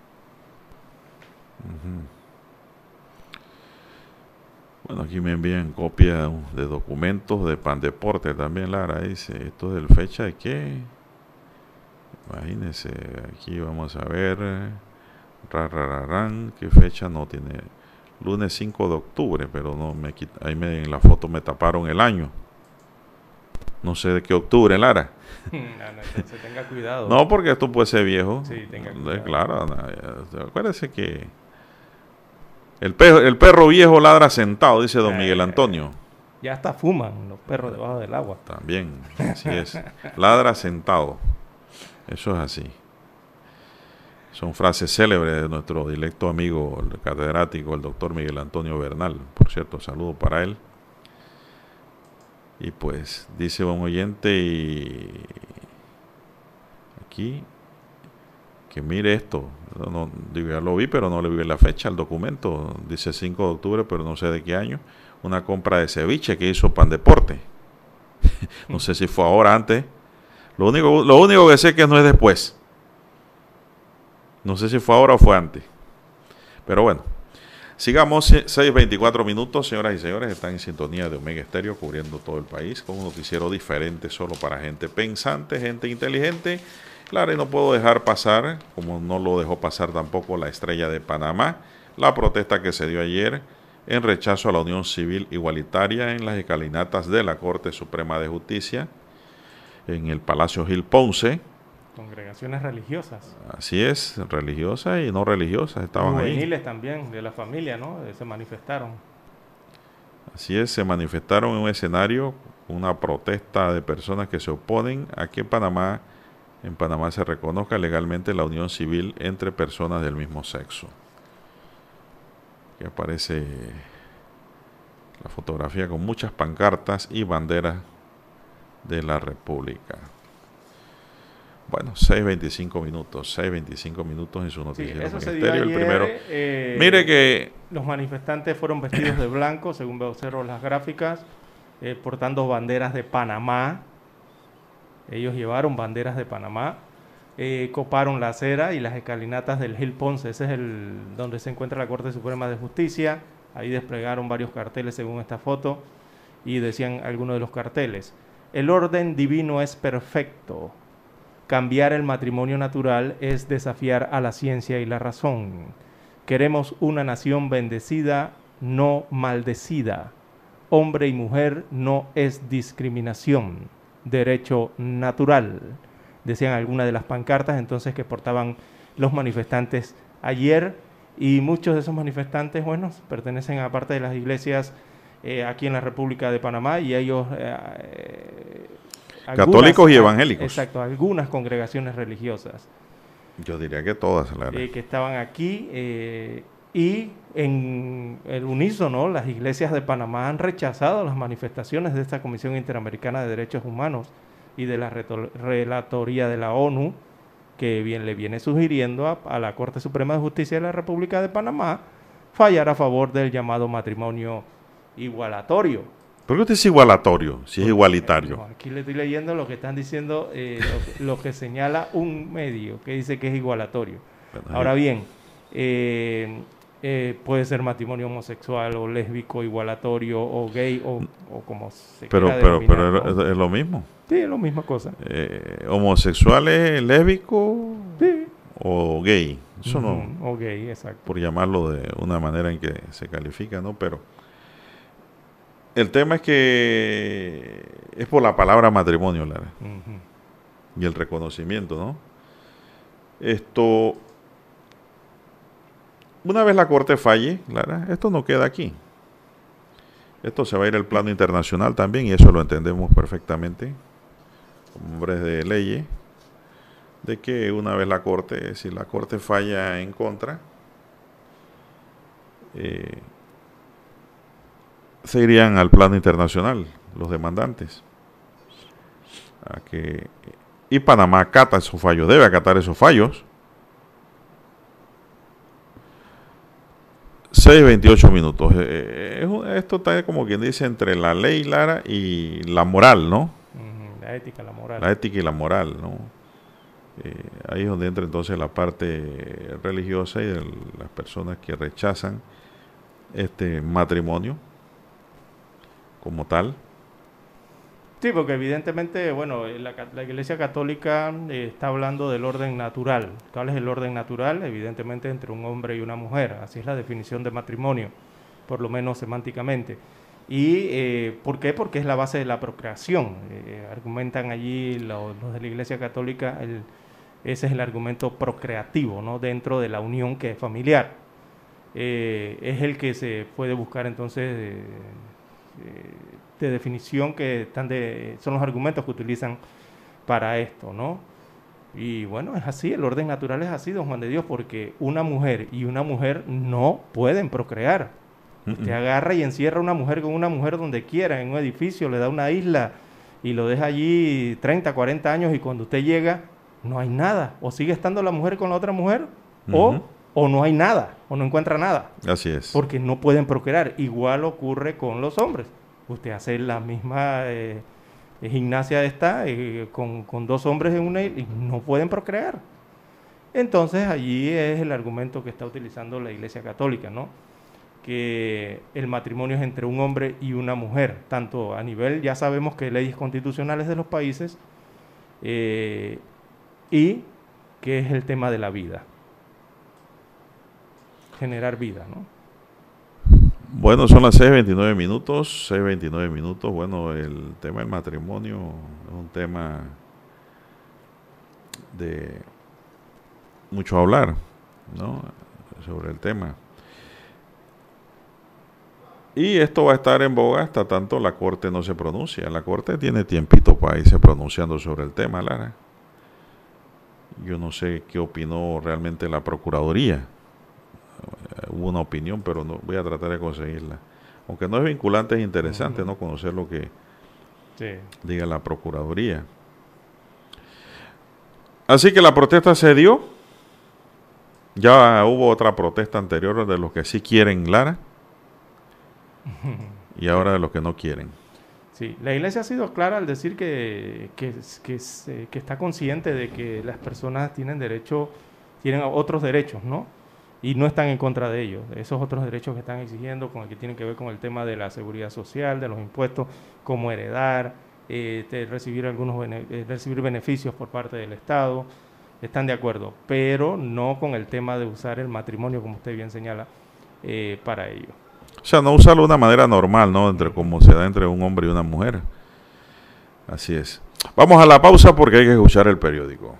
Bueno, aquí me envían copia de documentos de Pandeporte también, Lara. Dice, ¿esto es de fecha de qué? Imagínense, aquí vamos a ver. Rarararán, qué fecha no tiene. Lunes 5 de octubre, pero no me ahí me, en la foto me taparon el año. No sé de qué octubre, Lara. no, no, tenga cuidado. No, porque esto puede ser viejo. Sí, tenga cuidado. Claro, acuérdese que el perro, el perro viejo ladra sentado, dice don Miguel Antonio. Ya hasta fuman los perros debajo del agua. También, así es. Ladra sentado. Eso es así. Son frases célebres de nuestro directo amigo, el catedrático, el doctor Miguel Antonio Bernal. Por cierto, saludo para él. Y pues dice un oyente y aquí que mire esto. No, ya lo vi, pero no le vi la fecha. El documento dice 5 de octubre, pero no sé de qué año. Una compra de ceviche que hizo Pan Deporte. no sé si fue ahora antes lo único, lo único que sé que no es después. No sé si fue ahora o fue antes. Pero bueno, sigamos 6.24 minutos, señoras y señores. Están en sintonía de Omega Estéreo, cubriendo todo el país, con un noticiero diferente solo para gente pensante, gente inteligente. Claro, y no puedo dejar pasar, como no lo dejó pasar tampoco la estrella de Panamá, la protesta que se dio ayer en rechazo a la unión civil igualitaria en las escalinatas de la Corte Suprema de Justicia en el Palacio Gil Ponce. Congregaciones religiosas. Así es, religiosas y no religiosas estaban Juveniles también, de la familia, ¿no? Se manifestaron. Así es, se manifestaron en un escenario, una protesta de personas que se oponen a que en Panamá, en Panamá se reconozca legalmente la unión civil entre personas del mismo sexo. Aquí aparece la fotografía con muchas pancartas y banderas de la República. Bueno, 6.25 minutos, 6.25 minutos en su noticiero ministerio. el primero. Eh, Mire que... Los manifestantes fueron vestidos de blanco, según observo las gráficas, eh, portando banderas de Panamá. Ellos llevaron banderas de Panamá. Eh, coparon la acera y las escalinatas del Gil Ponce. Ese es el donde se encuentra la Corte Suprema de Justicia. Ahí desplegaron varios carteles según esta foto y decían algunos de los carteles. El orden divino es perfecto. Cambiar el matrimonio natural es desafiar a la ciencia y la razón. Queremos una nación bendecida, no maldecida. Hombre y mujer no es discriminación, derecho natural, decían algunas de las pancartas entonces que portaban los manifestantes ayer y muchos de esos manifestantes, bueno, pertenecen a parte de las iglesias eh, aquí en la República de Panamá y ellos... Eh, Católicos y evangélicos. Exacto, algunas congregaciones religiosas. Yo diría que todas, la eh, que estaban aquí y en el unísono las iglesias de Panamá han rechazado las manifestaciones de esta Comisión Interamericana de Derechos Humanos y de la Relatoría de la ONU, que bien le viene sugiriendo a, a, la Corte Suprema de Justicia de la República de Panamá fallar a favor del llamado matrimonio igualatorio. ¿Por qué usted es igualatorio, si es igualitario? aquí le estoy leyendo lo que están diciendo, eh, lo, que señala un medio que dice que es igualatorio. Ahora bien, eh, eh, puede ser matrimonio homosexual o lésbico, igualatorio o gay o, como se pero, pero, pero es, lo mismo. Sí, es la misma cosa. homosexual es lésbico o gay. Eso no. O gay, exacto. Por llamarlo de una manera en que se califica, ¿no? Pero el tema es que es por la palabra matrimonio, Lara. Y el reconocimiento, ¿no? Esto, una vez la Corte falle, Lara, esto no queda aquí. Esto se va a ir al plano internacional también y eso lo entendemos perfectamente, como hombres de leyes, de que una vez la Corte, si la Corte falla en contra, eh, se irían al plano internacional, los demandantes. A que, y Panamá acata esos fallos, debe acatar esos fallos. 6.28 minutos. Eh, eh, esto está como quien dice entre la ley, Lara, y la moral, ¿no? La ética, la moral. La ética y la moral, ¿no? Eh, ahí es donde entra entonces la parte religiosa y de las personas que rechazan este matrimonio como tal. Sí, porque evidentemente, bueno, la, la Iglesia Católica eh, está hablando del orden natural. ¿Cuál es el orden natural? Evidentemente entre un hombre y una mujer. Así es la definición de matrimonio, por lo menos semánticamente. ¿Y eh, por qué? Porque es la base de la procreación. Eh, argumentan allí los, de la Iglesia Católica, ese es el argumento procreativo, ¿no? Dentro de la unión que es familiar. es el que se puede buscar entonces eh, de definición que están de, son los argumentos que utilizan para esto, ¿no? Y bueno, es así, el orden natural es así, don Juan de Dios, porque una mujer y una mujer no pueden procrear. Usted agarra y encierra a una mujer con una mujer donde quiera, en un edificio, le da una isla y lo deja allí 30, 40 años y cuando usted llega no hay nada. O sigue estando la mujer con la otra mujer o o no hay nada, o no encuentra nada. Así es. Porque no pueden procrear. Igual ocurre con los hombres. Usted hace la misma eh, gimnasia esta eh, con, dos hombres en una y no pueden procrear. Entonces allí es el argumento que está utilizando la Iglesia Católica, ¿no? Que el matrimonio es entre un hombre y una mujer, tanto a nivel, ya sabemos que leyes constitucionales de los países, eh, y que es el tema de la vida generar vida, ¿no? Bueno, son las 6.29 minutos, 6.29 minutos. Bueno, el tema del matrimonio es un tema de mucho hablar, ¿no? Sobre el tema. Y esto va a estar en boga hasta tanto la Corte no se pronuncia. La Corte tiene tiempito para irse pronunciando sobre el tema, Lara. Yo no sé qué opinó realmente la Procuraduría hubo una opinión, pero no voy a tratar de conseguirla. Aunque no es vinculante, es interesante no conocer lo que diga la Procuraduría. Así que la protesta se dio. Ya hubo otra protesta anterior de los que sí quieren Lara y ahora de los que no quieren. Sí, la iglesia ha sido clara al decir que, que, que, que está consciente de que las personas tienen derecho, tienen otros derechos, ¿no? Y no están en contra de ellos, esos otros derechos que están exigiendo, con el que tienen que ver con el tema de la seguridad social, de los impuestos, como heredar, eh, de recibir algunos bene- eh, recibir beneficios por parte del Estado, están de acuerdo, pero no con el tema de usar el matrimonio, como usted bien señala, eh, para ello. O sea, no usarlo de una manera normal, ¿no? Entre como se da entre un hombre y una mujer. Así es. Vamos a la pausa porque hay que escuchar el periódico.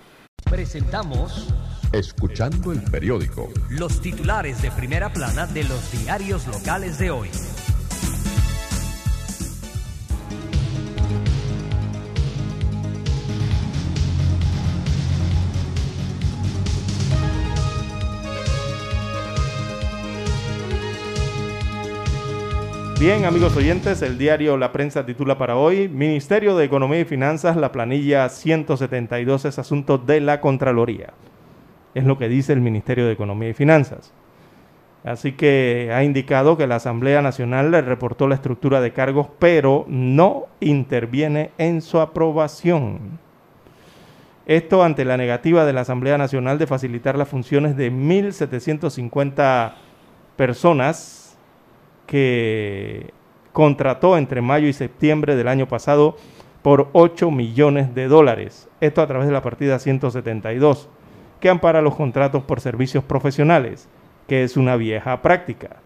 Presentamos Escuchando el periódico. los titulares de primera plana de los diarios locales de hoy. Bien, amigos oyentes, el diario La Prensa titula para hoy, Ministerio de Economía y Finanzas, la planilla 172 es asunto de la Contraloría. Es lo que dice el Ministerio de Economía y Finanzas. Así que ha indicado que la Asamblea Nacional le reportó la estructura de cargos, pero no interviene en su aprobación. Esto ante la negativa de la Asamblea Nacional de facilitar las funciones de 1.750 personas que contrató entre mayo y septiembre del año pasado por 8 millones de dólares. Esto a través de la partida 172, que ampara los contratos por servicios profesionales, que es una vieja práctica.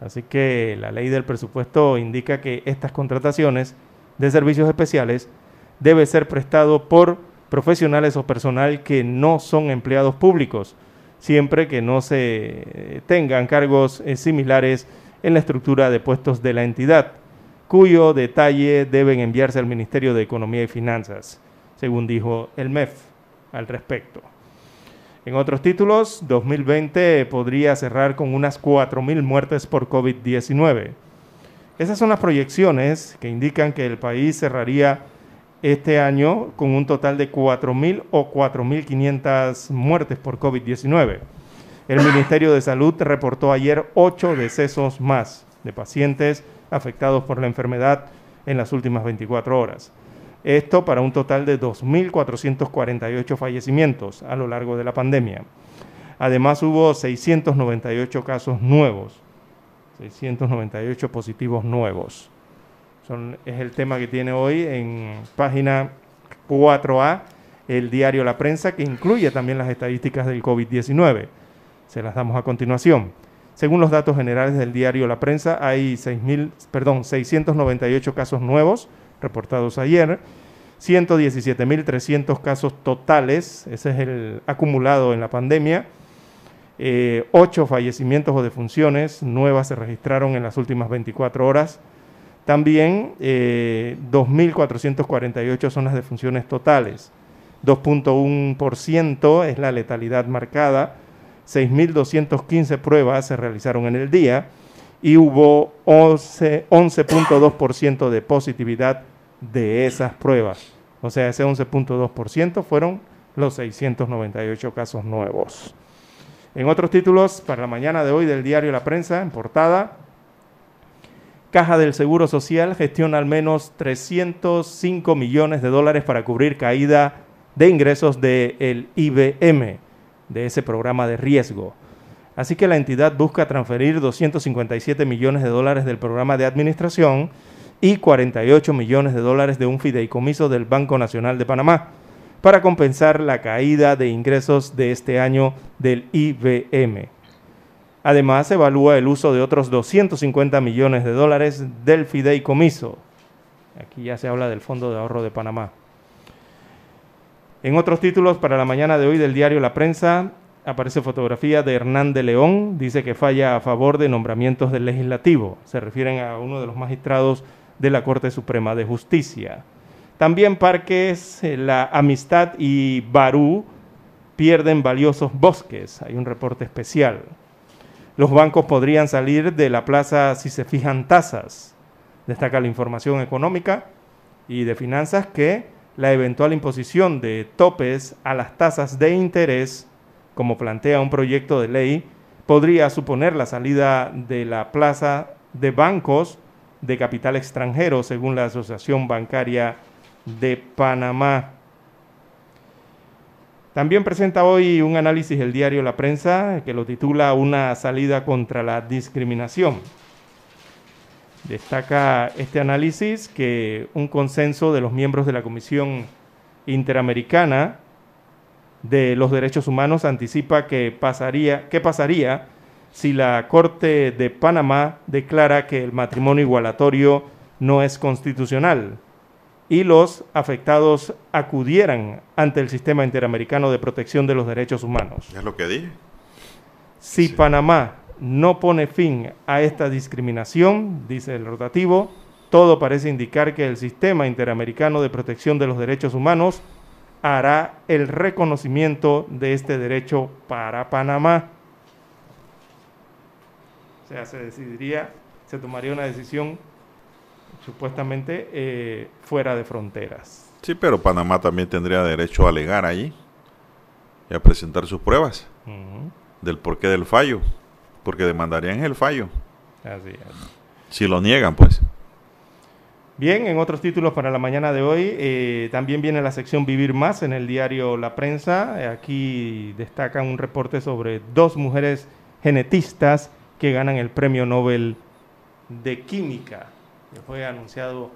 Así que la ley del presupuesto indica que estas contrataciones de servicios especiales debe ser prestado por profesionales o personal que no son empleados públicos, siempre que no se tengan cargos eh, similares en la estructura de puestos de la entidad, cuyo detalle deben enviarse al Ministerio de Economía y Finanzas, según dijo el MEF al respecto. En otros títulos, 2020 podría cerrar con unas 4.000 muertes por COVID-19. Esas son las proyecciones que indican que el país cerraría este año con un total de 4.000 o 4.500 muertes por COVID-19. El Ministerio de Salud reportó ayer ocho decesos más de pacientes afectados por la enfermedad en las últimas 24 horas. Esto para un total de 2.448 fallecimientos a lo largo de la pandemia. Además hubo 698 casos nuevos, 698 positivos nuevos. Es el tema que tiene hoy en página 4A el diario La Prensa, que incluye también las estadísticas del COVID-19. Se las damos a continuación. Según los datos generales del diario La Prensa, hay 6.000, perdón, 698 casos nuevos reportados ayer, 117.300 casos totales, ese es el acumulado en la pandemia, eh, 8 fallecimientos o defunciones nuevas se registraron en las últimas 24 horas, también eh, 2.448 son las defunciones totales, 2.1% es la letalidad marcada, 6.215 pruebas se realizaron en el día y hubo 11.2% de positividad de esas pruebas. O sea, ese 11.2% fueron los 698 casos nuevos. En otros títulos, para la mañana de hoy del diario La Prensa, en portada, Caja del Seguro Social gestiona al menos 305 millones de dólares para cubrir caída de ingresos del IBM, de ese programa de riesgo. Así que la entidad busca transferir 257 millones de dólares del programa de administración y 48 millones de dólares de un fideicomiso del Banco Nacional de Panamá para compensar la caída de ingresos de este año del IBM. Además, evalúa el uso de otros 250 millones de dólares del fideicomiso. Aquí ya se habla del Fondo de Ahorro de Panamá. En otros títulos para la mañana de hoy del diario La Prensa aparece fotografía de Hernán de León, dice que falla a favor de nombramientos del legislativo. Se refieren a uno de los magistrados de la Corte Suprema de Justicia. También Parques, eh, La Amistad y Barú pierden valiosos bosques. Hay un reporte especial. Los bancos podrían salir de la plaza si se fijan tasas. Destaca la información económica y de finanzas que la eventual imposición de topes a las tasas de interés, como plantea un proyecto de ley, podría suponer la salida de la plaza de bancos de capital extranjero, según la Asociación Bancaria de Panamá. También presenta hoy un análisis el diario La Prensa que lo titula Una salida contra la discriminación. Destaca este análisis que un consenso de los miembros de la Comisión Interamericana de los Derechos Humanos anticipa que pasaría, qué pasaría si la Corte de Panamá declara que el matrimonio igualatorio no es constitucional y los afectados acudieran ante el Sistema Interamericano de Protección de los Derechos Humanos. Es lo que dije. Si Panamá no pone fin a esta discriminación, dice el rotativo, todo parece indicar que el Sistema Interamericano de Protección de los Derechos Humanos hará el reconocimiento de este derecho para Panamá. O sea, se decidiría, se tomaría una decisión supuestamente eh, fuera de fronteras. Sí, pero Panamá también tendría derecho a alegar allí y a presentar sus pruebas del porqué del fallo, porque demandarían el fallo. Así es. Si lo niegan, pues. Bien, en otros títulos para la mañana de hoy, eh, también viene la sección Vivir Más en el diario La Prensa. Aquí destacan un reporte sobre dos mujeres genetistas que ganan el Premio Nobel de Química, que fue anunciado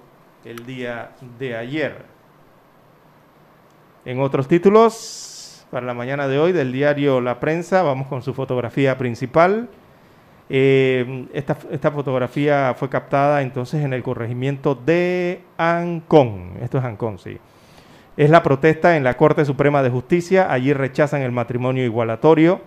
el día de ayer. En otros títulos, para la mañana de hoy del diario La Prensa, vamos con su fotografía principal. Eh, esta, esta fotografía fue captada entonces en el corregimiento de Ancón. Esto es Ancón, sí. Es la protesta en la Corte Suprema de Justicia. Allí rechazan el matrimonio igualatorio.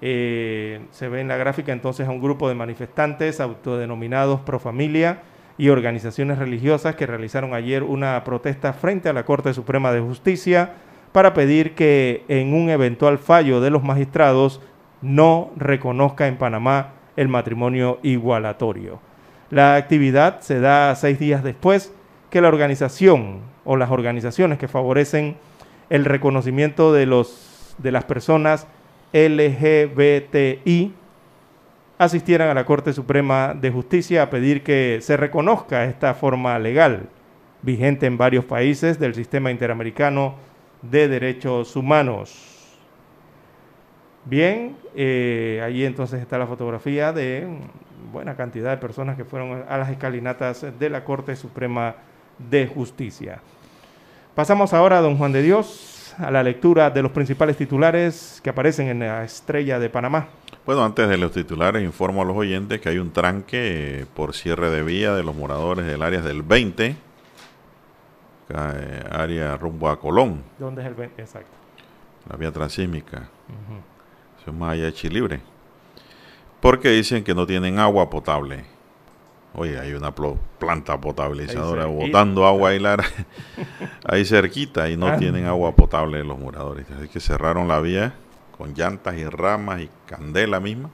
Eh, se ve en la gráfica entonces a un grupo de manifestantes autodenominados pro familia y organizaciones religiosas que realizaron ayer una protesta frente a la Corte Suprema de Justicia para pedir que en un eventual fallo de los magistrados no reconozca en Panamá el matrimonio igualatorio. La actividad se da seis días después que la organización o las organizaciones que favorecen el reconocimiento de, los, de las personas LGBTI asistieran a la Corte Suprema de Justicia a pedir que se reconozca esta forma legal vigente en varios países del sistema interamericano de derechos humanos. Bien, eh, allí entonces está la fotografía de buena cantidad de personas que fueron a las escalinatas de la Corte Suprema de Justicia. Pasamos ahora, don Juan de Dios, a la lectura de los principales titulares que aparecen en la estrella de Panamá. Bueno, antes de los titulares, informo a los oyentes que hay un tranque eh, por cierre de vía de los moradores del área del 20, eh, área rumbo a Colón, ¿Dónde es el 20? Exacto. la vía transísmica. Ujú. Eso es más allá de Chilibre. Porque dicen que no tienen agua potable. Oye, hay una planta potabilizadora botando agua ahí, Lara, ahí cerquita y no Ah. tienen agua potable los moradores. Así que cerraron la vía con llantas y ramas y candela misma.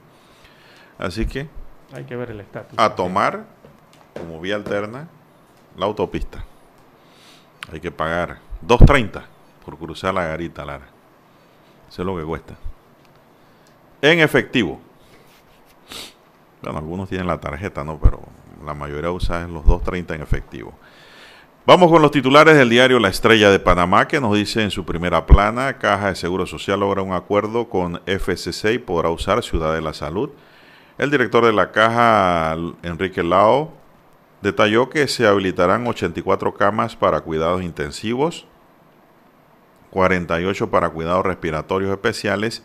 Así que Hay que ver el estatus. a tomar como vía alterna la autopista. Hay que pagar 2.30 por cruzar la garita, Lara. Eso es lo que cuesta. En efectivo. Bueno, algunos tienen la tarjeta, ¿no? Pero la mayoría usa los 2.30 en efectivo. Vamos con los titulares del diario La Estrella de Panamá, que nos dice en su primera plana, Caja de Seguro Social logra un acuerdo con FCC y podrá usar Ciudad de la Salud. El director de la caja, Enrique Lao, detalló que se habilitarán 84 camas para cuidados intensivos, 48 para cuidados respiratorios especiales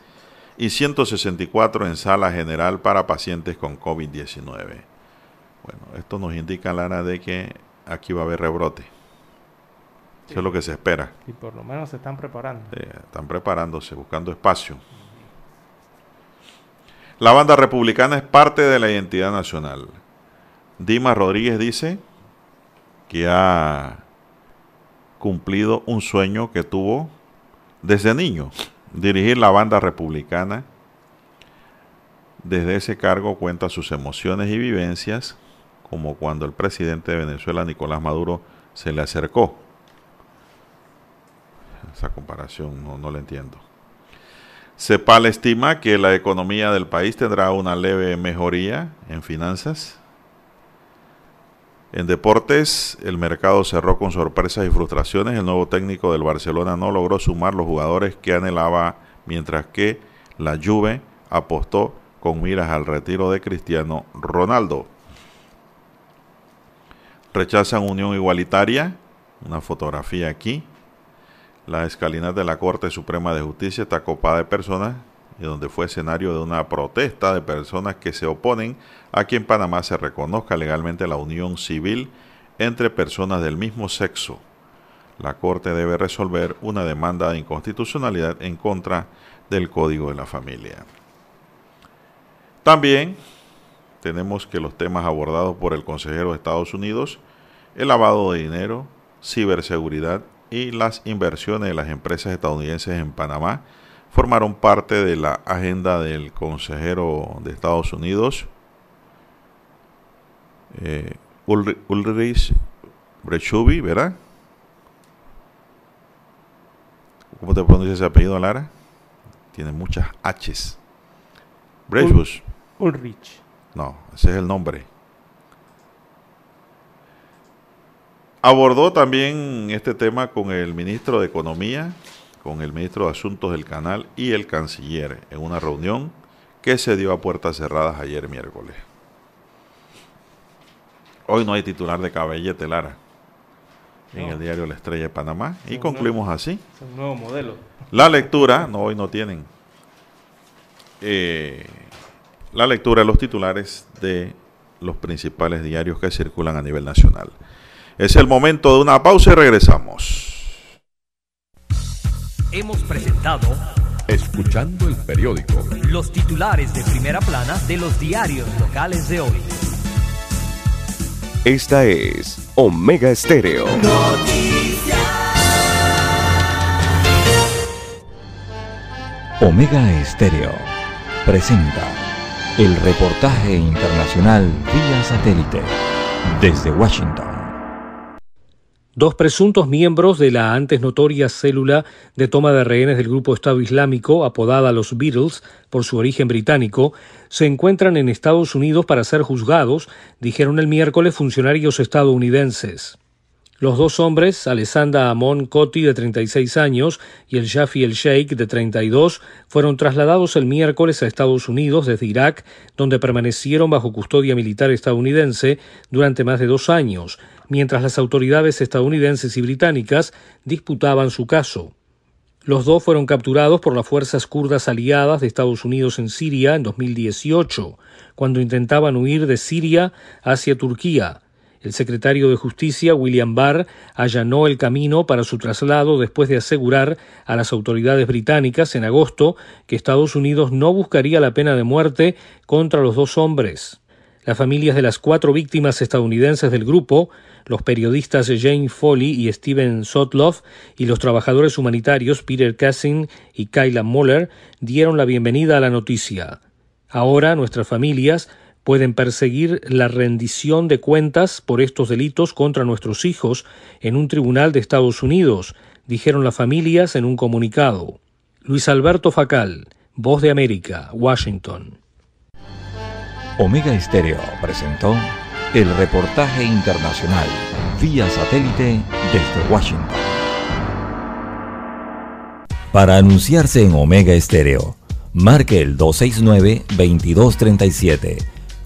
y 164 en sala general para pacientes con COVID-19. Bueno, esto nos indica, Lara, de que aquí va a haber rebrote. Eso es lo que se espera. Y por lo menos se están preparando. Eh, están preparándose, buscando espacio. La banda republicana es parte de la identidad nacional. Dimas Rodríguez dice que ha cumplido un sueño que tuvo desde niño, dirigir la banda republicana. Desde ese cargo cuenta sus emociones y vivencias, como cuando el presidente de Venezuela, Nicolás Maduro, se le acercó. Esa comparación no, no la entiendo. CEPAL estima que la economía del país tendrá una leve mejoría en finanzas. En deportes, el mercado cerró con sorpresas y frustraciones. El nuevo técnico del Barcelona no logró sumar los jugadores que anhelaba, mientras que la Juve apostó con miras al retiro de Cristiano Ronaldo. Rechazan unión igualitaria. Una fotografía aquí. La escalinata de la Corte Suprema de Justicia está copada de personas y donde fue escenario de una protesta de personas que se oponen a que en Panamá se reconozca legalmente la unión civil entre personas del mismo sexo. La Corte debe resolver una demanda de inconstitucionalidad en contra del Código de la Familia. También tenemos que los temas abordados por el consejero de Estados Unidos, el lavado de dinero, ciberseguridad y las inversiones de las empresas estadounidenses en Panamá formaron parte de la agenda del consejero de Estados Unidos, eh, Ulrich Brechubi, ¿verdad? ¿Cómo te pronuncia ese apellido, Lara? Tiene muchas H's. Brechus. Ulrich. No, ese es el nombre. Abordó también este tema con el ministro de Economía, con el ministro de Asuntos del Canal y el canciller en una reunión que se dio a puertas cerradas ayer miércoles. Hoy no hay titular de cabellete, Lara, en el diario La Estrella de Panamá. Y concluimos así. Es un nuevo modelo. La lectura, no, hoy no tienen. Eh, la lectura de los titulares de los principales diarios que circulan a nivel nacional. Es el momento de una pausa y regresamos. Hemos presentado Escuchando el periódico. los titulares de primera plana de los diarios locales de hoy. Esta es Omega Estéreo. Omega Estéreo presenta el reportaje internacional vía satélite desde Washington. Dos presuntos miembros de la antes notoria célula de toma de rehenes del grupo Estado Islámico, apodada los Beatles por su origen británico, se encuentran en Estados Unidos para ser juzgados, dijeron el miércoles funcionarios estadounidenses. Los dos hombres, Alessandra Amon Coti, de 36 años, y el Shafi el Sheikh, de 32, fueron trasladados el miércoles a Estados Unidos desde Irak, donde permanecieron bajo custodia militar estadounidense durante más de dos años, mientras las autoridades estadounidenses y británicas disputaban su caso. Los dos fueron capturados por las fuerzas kurdas aliadas de Estados Unidos en Siria en 2018, cuando intentaban huir de Siria hacia Turquía. El secretario de Justicia, William Barr, allanó el camino para su traslado después de asegurar a las autoridades británicas en agosto que Estados Unidos no buscaría la pena de muerte contra los dos hombres. Las familias de las cuatro víctimas estadounidenses del grupo, los periodistas Jane Foley y Steven Sotloff y los trabajadores humanitarios Peter Cassin y Kyla Moller dieron la bienvenida a la noticia. Ahora nuestras familias pueden perseguir la rendición de cuentas por estos delitos contra nuestros hijos en un tribunal de Estados Unidos, dijeron las familias en un comunicado. Luis Alberto Facal, Voz de América, Washington. Omega Estéreo presentó el reportaje internacional vía satélite desde Washington. Para anunciarse en Omega Estéreo, marque el 269-2237.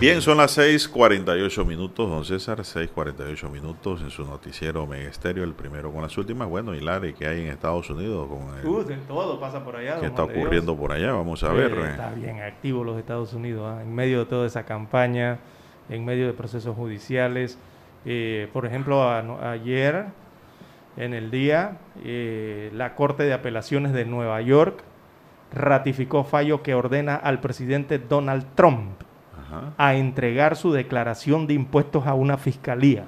Bien, son las 6:48 minutos, don César, 6:48 minutos en su noticiero Omega Estéreo, el primero con las últimas. Bueno, Hilary, ¿qué hay en Estados Unidos? Con el- todo pasa por allá. ¿Qué está Dios. ocurriendo por allá? Vamos a Eh, ver. Está bien activo los Estados Unidos, ¿ah? en medio de toda esa campaña, en medio de procesos judiciales. Eh, por ejemplo, a- ayer, en el día, eh, la Corte de Apelaciones de Nueva York ratificó fallo que ordena al presidente Donald Trump a entregar su declaración de impuestos a una fiscalía.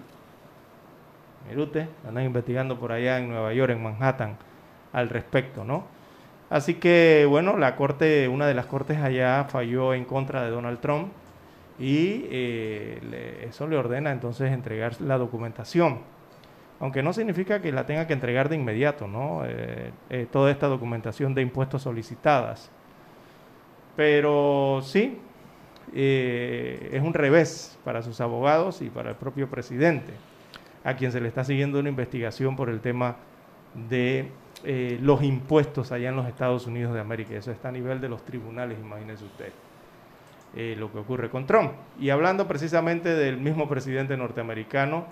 Mire usted, andan investigando por allá en Nueva York, en Manhattan, al respecto, ¿no? Así que, bueno, la corte, una de las cortes allá falló en contra de Donald Trump y eh, eso le ordena entonces entregar la documentación. Aunque no significa que la tenga que entregar de inmediato, ¿no? Eh, eh, toda esta documentación de impuestos solicitadas. Pero sí, es un revés para sus abogados y para el propio presidente, a quien se le está siguiendo una investigación por el tema de eh, los impuestos allá en los Estados Unidos de América. Eso está a nivel de los tribunales, imagínese usted. Eh, lo que ocurre con Trump. Y hablando precisamente del mismo presidente norteamericano,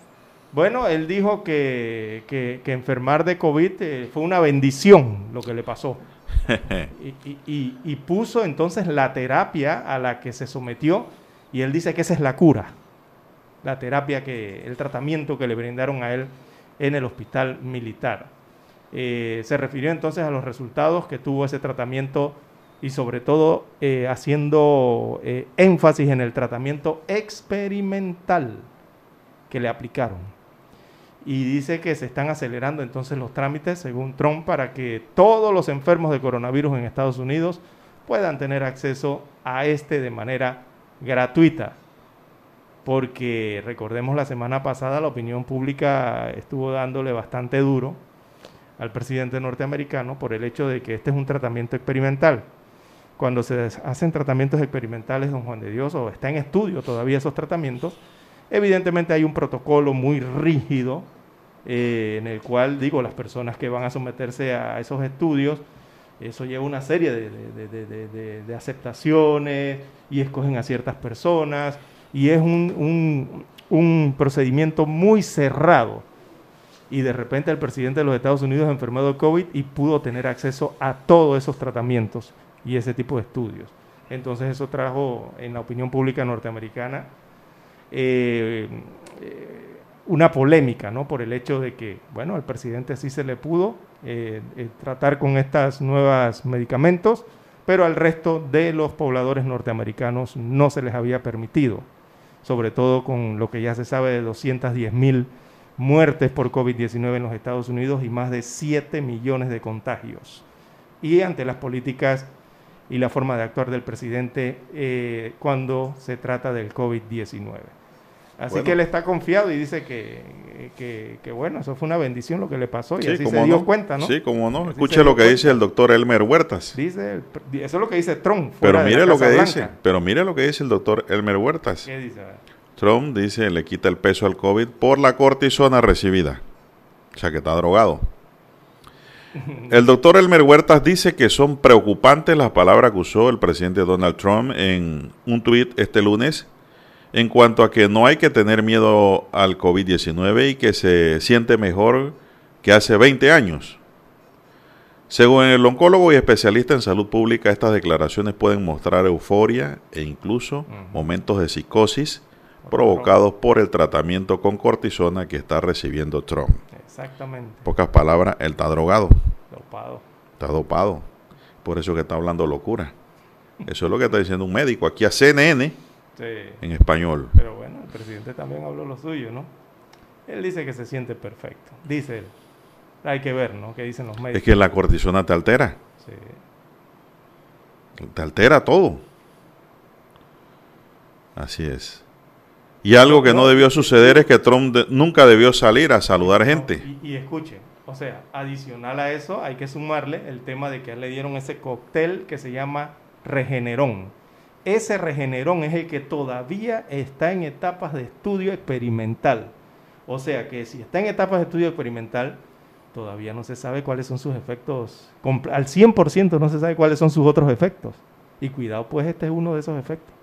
bueno, él dijo que, que, enfermar de COVID eh, fue una bendición lo que le pasó. y, puso entonces la terapia a la que se sometió y él dice que esa es la cura, la terapia que, el tratamiento que le brindaron a él en el hospital militar. Eh, se refirió entonces a los resultados que tuvo ese tratamiento y sobre todo eh, haciendo eh, énfasis en el tratamiento experimental que le aplicaron. Y dice que se están acelerando entonces los trámites, según Trump, para que todos los enfermos de coronavirus en Estados Unidos puedan tener acceso a este de manera gratuita. Porque recordemos la semana pasada la opinión pública estuvo dándole bastante duro al presidente norteamericano por el hecho de que este es un tratamiento experimental. Cuando se hacen tratamientos experimentales, don Juan de Dios, o está en estudio todavía esos tratamientos, evidentemente hay un protocolo muy rígido eh, en el cual, digo, las personas que van a someterse a esos estudios, eso lleva una serie de, aceptaciones y escogen a ciertas personas y es un, un procedimiento muy cerrado y de repente el presidente de los Estados Unidos enfermó de COVID y pudo tener acceso a todos esos tratamientos y ese tipo de estudios. Entonces eso trajo en la opinión pública norteamericana eh, eh, una polémica, ¿no? Por el hecho de que, bueno, al presidente sí se le pudo eh, tratar con estos nuevos medicamentos, pero al resto de los pobladores norteamericanos no se les había permitido, sobre todo con lo que ya se sabe de 210 mil muertes por COVID-19 en los Estados Unidos y más de 7 millones de contagios. Y ante las políticas y la forma de actuar del presidente eh, cuando se trata del COVID-19. Así que él está confiado y dice que, que, bueno, eso fue una bendición lo que le pasó y así se dio cuenta, ¿no? Sí, como no. Escuche lo que dice el doctor Elmer Huertas. Dice, eso es lo que dice Trump. Pero mire lo que dice, pero mire lo que dice el doctor Elmer Huertas. ¿Qué dice? Trump dice le quita el peso al COVID por la cortisona recibida. O sea que está drogado. El doctor Elmer Huertas dice que son preocupantes las palabras que usó el presidente Donald Trump en un tuit este lunes en cuanto a que no hay que tener miedo al COVID-19 y que se siente mejor que hace 20 años. Según el oncólogo y especialista en salud pública, estas declaraciones pueden mostrar euforia e incluso momentos de psicosis provocados por el tratamiento con cortisona que está recibiendo Trump. Exactamente. pocas palabras, él está drogado. Dopado. Está dopado. Por eso que está hablando locura. Eso es lo que está diciendo un médico aquí a CNN en español. Pero bueno, el presidente también habló lo suyo, ¿no? Él dice que se siente perfecto. Dice él. Hay que ver, ¿no? ¿Qué dicen los médicos? Es que la cortisona te altera. Sí. Te altera todo. Así es. Y algo que no, debió suceder es que Trump nunca debió salir a saludar gente. Y, escuche, o sea, adicional a eso hay que sumarle el tema de que le dieron ese cóctel que se llama Regenerón. Ese Regenerón es el que todavía está en etapas de estudio experimental. O sea que si está en etapas de estudio experimental, todavía no se sabe cuáles son sus efectos. Al 100% no se sabe cuáles son sus otros efectos. Y cuidado, pues este es uno de esos efectos.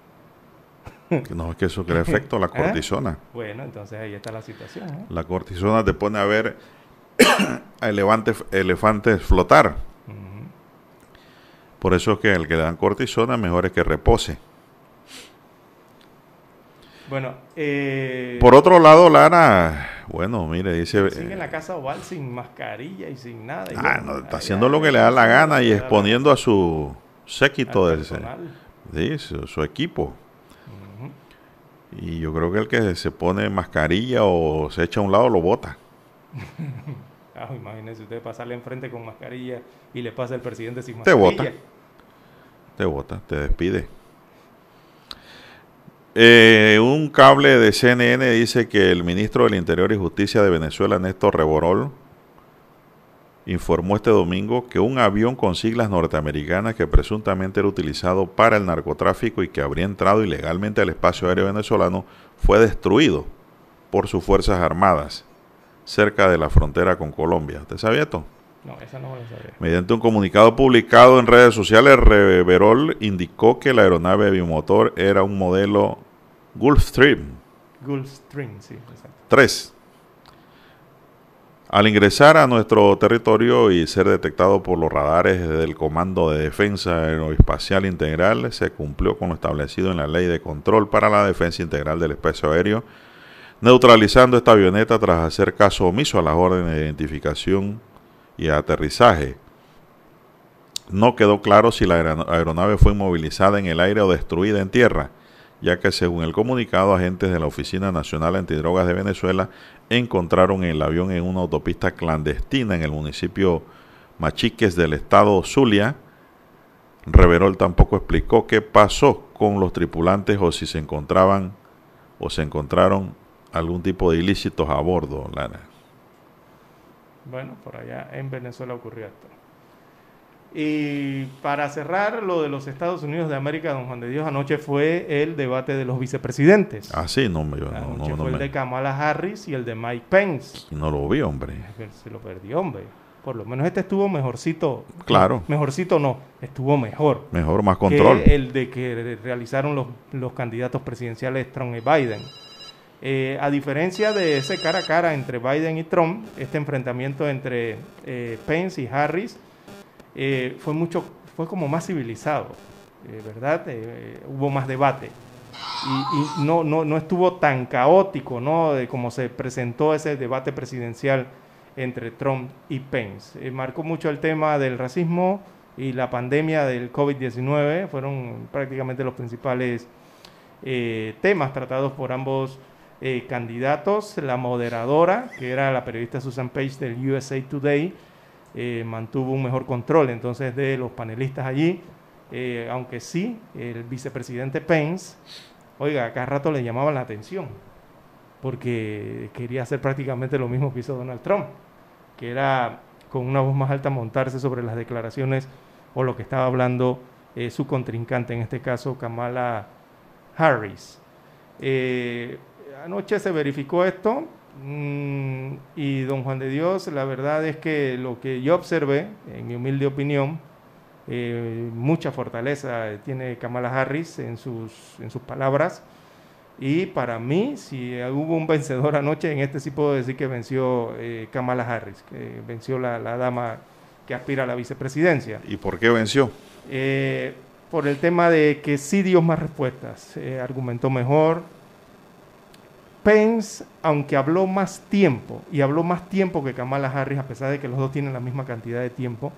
No, es que eso crea efecto, la ¿Eh? cortisona. Bueno, entonces ahí está la situación. ¿eh? La cortisona te pone a ver a elefantes flotar. Por eso es que el que le dan cortisona mejor es que repose. Bueno, eh... por otro lado, Lara, Bueno, mire, dice... Sigue en la Casa Oval sin mascarilla y sin nada. y Ah, bueno, no, está haciendo lo que le da la gana y exponiendo a su séquito, Al de ese- personal. sí, su, su equipo. Y yo creo que el que se pone mascarilla o se echa a un lado lo bota. Ah, imagínense usted pasarle enfrente con mascarilla y le pasa el presidente sin Te mascarilla. bota. Te bota, te despide. Eh, un cable de CNN dice que el ministro del Interior y Justicia de Venezuela, Néstor Reborol, informó este domingo que un avión con siglas norteamericanas que presuntamente era utilizado para el narcotráfico y que habría entrado ilegalmente al espacio aéreo venezolano fue destruido por sus Fuerzas Armadas cerca de la frontera con Colombia. ¿Usted sabía esto? No, esa no me la sabía. Mediante un comunicado publicado en redes sociales, Reverol indicó que la aeronave bimotor era un modelo Gulfstream Gulfstream, sí, exacto. 3. Al ingresar a nuestro territorio y ser detectado por los radares del Comando de Defensa Aeroespacial Integral, se cumplió con lo establecido en la Ley de Control para la Defensa Integral del Espacio Aéreo, neutralizando esta avioneta tras hacer caso omiso a las órdenes de identificación y aterrizaje. No quedó claro si la aero- aeronave fue inmovilizada en el aire o destruida en tierra, ya que según el comunicado, agentes de la Oficina Nacional Antidrogas de Venezuela encontraron el avión en una autopista clandestina en el municipio Machiques del estado Zulia. Reverol tampoco explicó qué pasó con los tripulantes o si se encontraban o se encontraron algún tipo de ilícitos a bordo, Lara. Bueno, por allá en Venezuela ocurrió esto. Y para cerrar lo de los Estados Unidos de América, don Juan de Dios, anoche fue el debate de los vicepresidentes. Ah, sí, no, me- no, Anoche no, no fue el de Kamala Harris y el de Mike Pence. no lo vi, hombre. Se lo perdió, hombre. Por lo menos este estuvo mejorcito. Claro. Mejorcito no, estuvo mejor. Mejor, más control. Que el de que realizaron los, los candidatos presidenciales Trump y Biden. Eh, a diferencia de ese cara a cara entre Biden y Trump, este enfrentamiento entre eh, Pence y Harris eh, fue mucho, fue como más civilizado, ¿verdad? Hubo más debate y, no, no, no estuvo tan caótico, ¿no? De como se presentó ese debate presidencial entre Trump y Pence. Marcó mucho el tema del racismo y la pandemia del COVID-19, fueron prácticamente los principales temas tratados por ambos eh, candidatos. La moderadora, que era la periodista Susan Page del USA Today, eh, mantuvo un mejor control entonces de los panelistas allí, eh, aunque sí, el vicepresidente Pence, oiga, cada rato le llamaban la atención, porque quería hacer prácticamente lo mismo que hizo Donald Trump, que era con una voz más alta montarse sobre las declaraciones o lo que estaba hablando su contrincante, en este caso Kamala Harris. Anoche se verificó esto mm, y don Juan de Dios, la verdad es que lo que yo observé, en mi humilde opinión, eh, mucha fortaleza tiene Kamala Harris en sus, en sus palabras. Y para mí, si hubo un vencedor anoche, en este sí puedo decir que venció eh, Kamala Harris, que venció la, la dama que aspira a la vicepresidencia. ¿Y por qué venció? Eh, por el tema de que sí dio más respuestas, argumentó mejor. Pence, aunque habló más tiempo, y habló más tiempo que Kamala Harris, a pesar de que los dos tienen la misma cantidad de tiempo,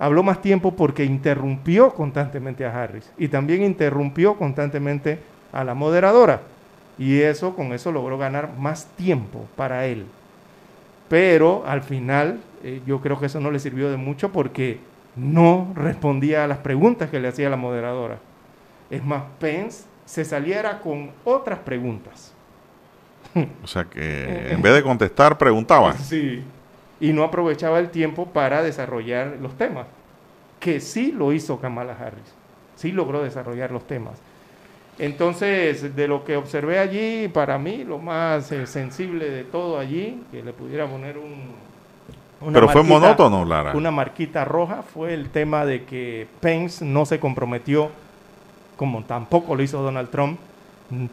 habló más tiempo porque interrumpió constantemente a Harris y también interrumpió constantemente a la moderadora. Y eso, con eso logró ganar más tiempo para él. Pero al final, eh, yo creo que eso no le sirvió de mucho porque no respondía a las preguntas que le hacía la moderadora. Es más, Pence se saliera con otras preguntas. O sea que en vez de contestar, preguntaba. Sí. Y no aprovechaba el tiempo para desarrollar los temas. Que sí lo hizo Kamala Harris. Sí logró desarrollar los temas. Entonces, de lo que observé allí, para mí lo más eh, sensible de todo allí, que le pudiera poner un... una Pero fue marquita- monótono, Lara. Una marquita roja fue el tema de que Pence no se comprometió, como tampoco lo hizo Donald Trump,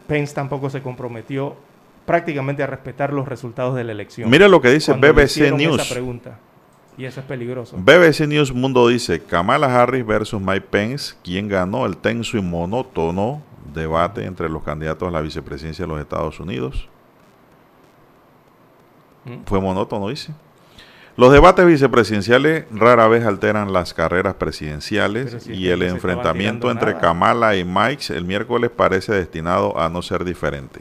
Pence tampoco se comprometió prácticamente a respetar los resultados de la elección. Mire lo que dice Cuando BBC News. Esa pregunta. Y eso es peligroso. BBC News Mundo dice Kamala Harris versus Mike Pence, quien ganó el tenso y monótono debate entre los candidatos a la vicepresidencia de los Estados Unidos. Fue monótono, dice. Los debates vicepresidenciales rara vez alteran las carreras presidenciales si y el enfrentamiento entre nada. Kamala y Mike el miércoles parece destinado a no ser diferente.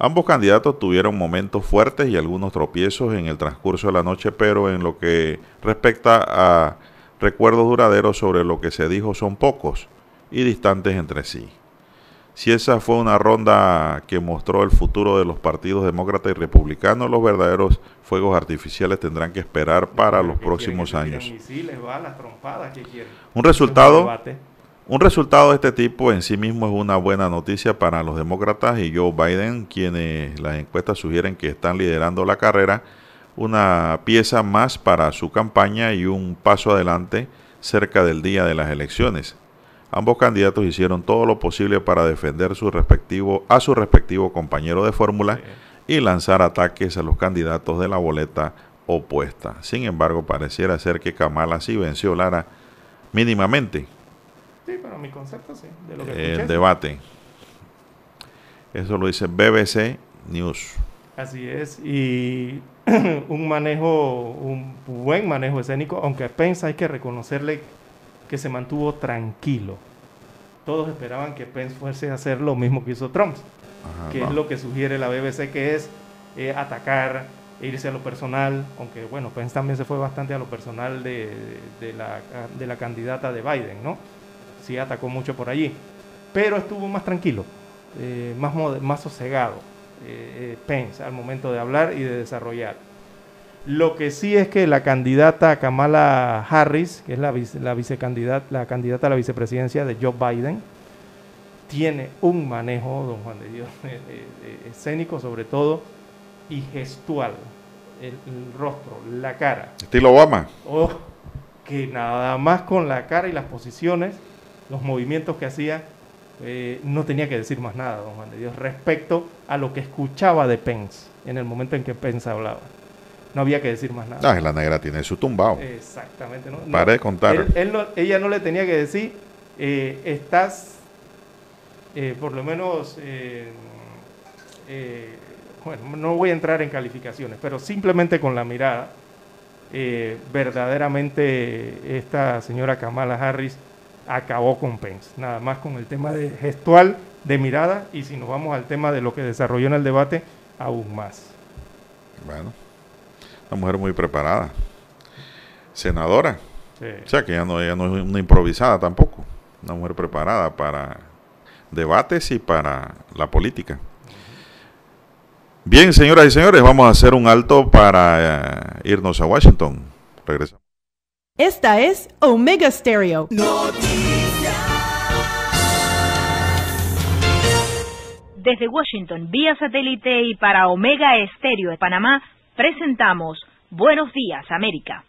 Ambos candidatos tuvieron momentos fuertes y algunos tropiezos en el transcurso de la noche, pero en lo que respecta a recuerdos duraderos sobre lo que se dijo son pocos y distantes entre sí. Si esa fue una ronda que mostró el futuro de los partidos demócrata y republicano, los verdaderos fuegos artificiales tendrán que esperar para los próximos años. Misiles, balas, trompadas, ¿qué quieren? Un Es resultado. Un resultado de este tipo en sí mismo es una buena noticia para los demócratas y Joe Biden, quienes las encuestas sugieren que están liderando la carrera, una pieza más para su campaña y un paso adelante cerca del día de las elecciones. Ambos candidatos hicieron todo lo posible para defender su respectivo, a su respectivo compañero de fórmula y lanzar ataques a los candidatos de la boleta opuesta. Sin embargo, pareciera ser que Kamala sí venció Lara mínimamente Sí, pero mi concepto sí. De lo que el escuché, debate. Eso lo dice BBC News. Así es, y un manejo, un buen manejo escénico, aunque a Pence hay que reconocerle que se mantuvo tranquilo. Todos esperaban que Pence fuese a hacer lo mismo que hizo Trump, Ajá, que no. es lo que sugiere la BBC, que es eh, atacar, e irse a lo personal, aunque bueno, Pence también se fue bastante a lo personal de, de la, de la candidata de Biden, ¿no? Sí atacó mucho por allí, pero estuvo más tranquilo, eh, más, más sosegado eh, eh, Pence al momento de hablar y de desarrollar. Lo que sí es que la candidata Kamala Harris, que es la, vice- la vicecandidata, la candidata a la vicepresidencia de Joe Biden, tiene un manejo, don Juan de Dios, eh, eh, escénico sobre todo y gestual. El, el rostro, la cara. Estilo Obama. Oh, que nada más con la cara y las posiciones, los movimientos que hacía, eh, no tenía que decir más nada, don Juan de Dios, respecto a lo que escuchaba de Pence en el momento en que Pence hablaba. No había que decir más nada. Ah, la negra tiene su tumbao. Exactamente. ¿no? Pare de contar. Él- él no- ella no le tenía que decir, eh, estás, eh, por lo menos, eh, bueno, no voy a entrar en calificaciones, pero simplemente con la mirada, verdaderamente esta señora Kamala Harris acabó con Pence. Nada más con el tema de gestual, de mirada, y si nos vamos al tema de lo que desarrolló en el debate, aún más. Bueno, una mujer muy preparada. Senadora. Sí. O sea que ella no, ella no es una improvisada tampoco. Una mujer preparada para debates y para la política. Bien, señoras y señores, vamos a hacer un alto para eh, irnos a Washington. Regresamos. Esta es Omega Stereo. Desde Washington, vía satélite y para Omega Estéreo de Panamá, presentamos Buenos Días, América.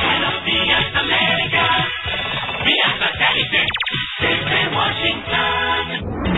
Buenos días, América. Vía satélite. Desde Washington.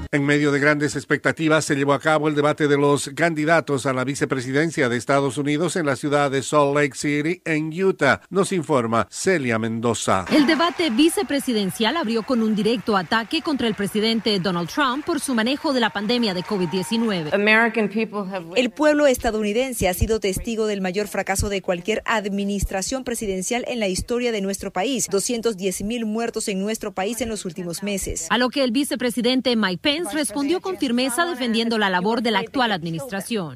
En medio de grandes expectativas se llevó a cabo el debate de los candidatos a la vicepresidencia de Estados Unidos en la ciudad de Salt Lake City, en Utah. Nos informa Celia Mendoza. El debate vicepresidencial abrió con un directo ataque contra el presidente Donald Trump por su manejo de la pandemia de COVID-19. El pueblo estadounidense ha sido testigo del mayor fracaso de cualquier administración presidencial en la historia de nuestro país. 210 mil muertos en nuestro país en los últimos meses. A lo que el vicepresidente Mike Pence respondió con firmeza defendiendo la labor de la actual administración.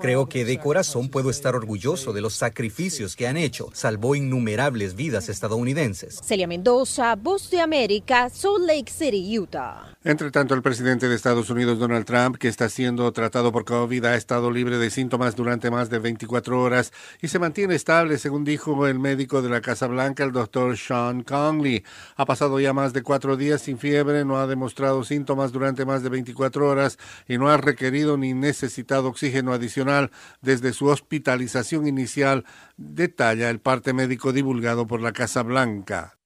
Creo que de corazón puedo estar orgulloso de los sacrificios que han hecho. Salvó innumerables vidas estadounidenses. Celia Mendoza, Voz de América, Salt Lake City, Utah. Entre tanto, el presidente de Estados Unidos, Donald Trump, que está siendo tratado por COVID, ha estado libre de síntomas durante más de 24 horas y se mantiene estable, según dijo el médico de la Casa Blanca, el doctor Sean Conley. Ha pasado ya más de cuatro días sin fiebre, no ha demostrado síntomas durante más de 24 horas y no ha requerido ni necesitado oxígeno adicional desde su hospitalización inicial, detalla el parte médico divulgado por la Casa Blanca.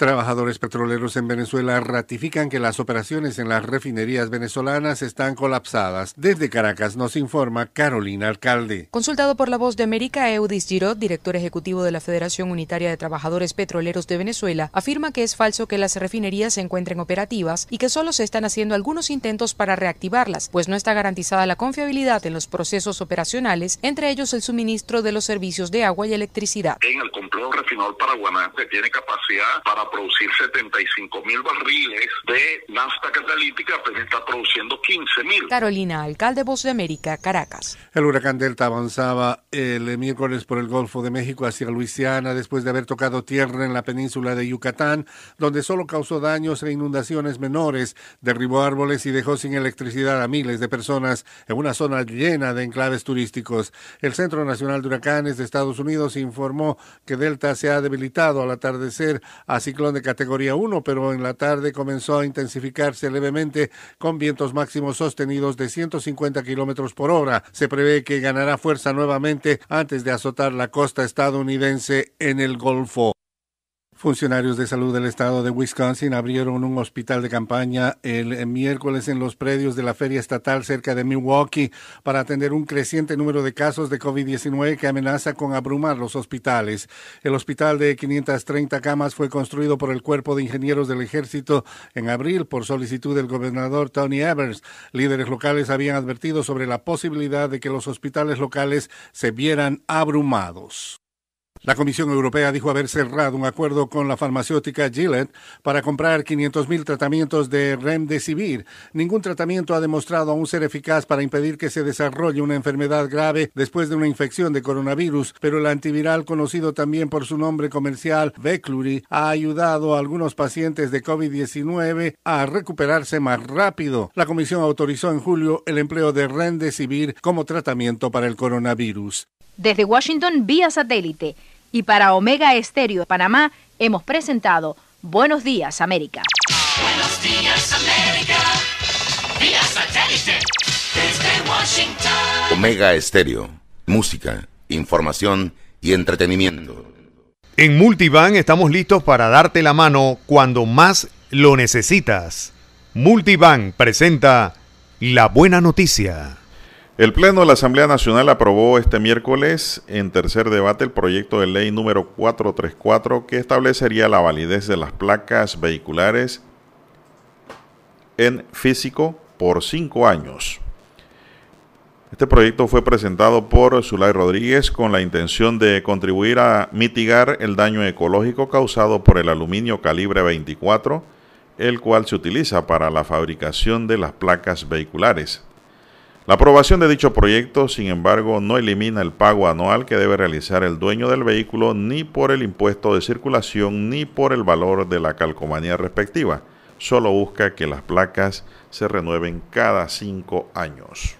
Trabajadores petroleros en Venezuela ratifican que las operaciones en las refinerías venezolanas están colapsadas. Desde Caracas nos informa Carolina Alcalde. Consultado por la voz de América, Eudis Girot, director ejecutivo de la Federación Unitaria de Trabajadores Petroleros de Venezuela, afirma que es falso que las refinerías se encuentren operativas y que solo se están haciendo algunos intentos para reactivarlas, pues no está garantizada la confiabilidad en los procesos operacionales, entre ellos el suministro de los servicios de agua y electricidad. En el complejo refinador paraguaná se tiene capacidad para producir 75 mil barriles de nafta catalítica, pero está produciendo 15 mil. Carolina, alcalde Voz de América, Caracas. El huracán Delta avanzaba el miércoles por el Golfo de México hacia Luisiana después de haber tocado tierra en la península de Yucatán, donde solo causó daños e inundaciones menores, derribó árboles y dejó sin electricidad a miles de personas en una zona llena de enclaves turísticos. El Centro Nacional de Huracanes de Estados Unidos informó que Delta se ha debilitado al atardecer a de categoría 1, pero en la tarde comenzó a intensificarse levemente con vientos máximos sostenidos de 150 kilómetros por hora. Se prevé que ganará fuerza nuevamente antes de azotar la costa estadounidense en el Golfo. Funcionarios de salud del estado de Wisconsin abrieron un hospital de campaña el miércoles en los predios de la feria estatal cerca de Milwaukee para atender un creciente número de casos de COVID-19 que amenaza con abrumar los hospitales. El hospital de 530 camas fue construido por el Cuerpo de Ingenieros del Ejército en abril por solicitud del gobernador Tony Evers. Líderes locales habían advertido sobre la posibilidad de que los hospitales locales se vieran abrumados. La Comisión Europea dijo haber cerrado un acuerdo con la farmacéutica Gillette para comprar 500.000 tratamientos de Remdesivir. Ningún tratamiento ha demostrado aún ser eficaz para impedir que se desarrolle una enfermedad grave después de una infección de coronavirus, pero el antiviral conocido también por su nombre comercial Veclury ha ayudado a algunos pacientes de COVID-19 a recuperarse más rápido. La Comisión autorizó en julio el empleo de Remdesivir como tratamiento para el coronavirus. Desde Washington vía satélite y para Omega Estéreo de Panamá hemos presentado Buenos Días América. Buenos días América, vía satélite desde Washington. Omega Estéreo. Música, información y entretenimiento. En Multivan estamos listos para darte la mano cuando más lo necesitas. Multivan presenta la buena noticia. El Pleno de la Asamblea Nacional aprobó este miércoles en tercer debate el proyecto de ley número 434 que establecería la validez de las placas vehiculares en físico por cinco años. Este proyecto fue presentado por Zulay Rodríguez con la intención de contribuir a mitigar el daño ecológico causado por el aluminio calibre 24, el cual se utiliza para la fabricación de las placas vehiculares. La aprobación de dicho proyecto, sin embargo, no elimina el pago anual que debe realizar el dueño del vehículo ni por el impuesto de circulación ni por el valor de la calcomanía respectiva. Solo busca que las placas se renueven cada cinco años.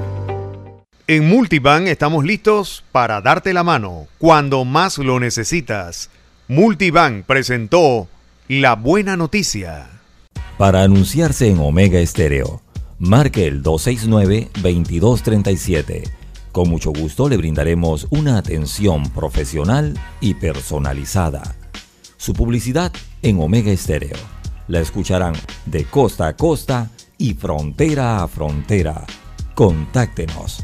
En Multibank estamos listos para darte la mano cuando más lo necesitas. Multibank presentó la buena noticia. Para anunciarse en Omega Estéreo, marque el 269-2237. Con mucho gusto le brindaremos una atención profesional y personalizada. Su publicidad en Omega Estéreo. La escucharán de costa a costa y frontera a frontera. Contáctenos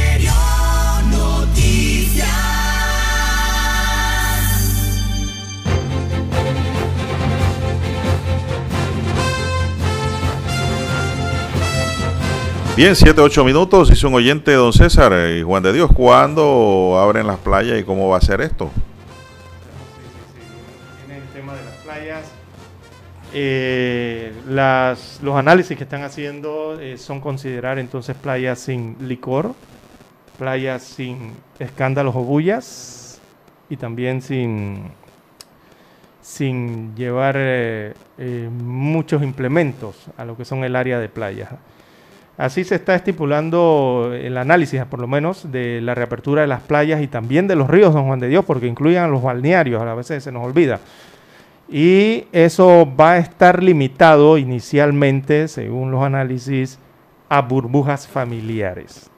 Bien, 7, 8 minutos, dice un oyente, don César y Juan de Dios, ¿cuándo abren las playas y cómo va a ser esto? Sí, sí, sí. el tema de las playas. Eh, los análisis que están haciendo eh, son considerar entonces playas sin licor, playas sin escándalos o bullas y también sin, sin llevar eh, muchos implementos a lo que son el área de playas. Así se está estipulando el análisis, por lo menos, de la reapertura de las playas y también de los ríos Don Juan de Dios, porque incluyen a los balnearios, a veces se nos olvida. Y eso va a estar limitado inicialmente, según los análisis, a burbujas familiares.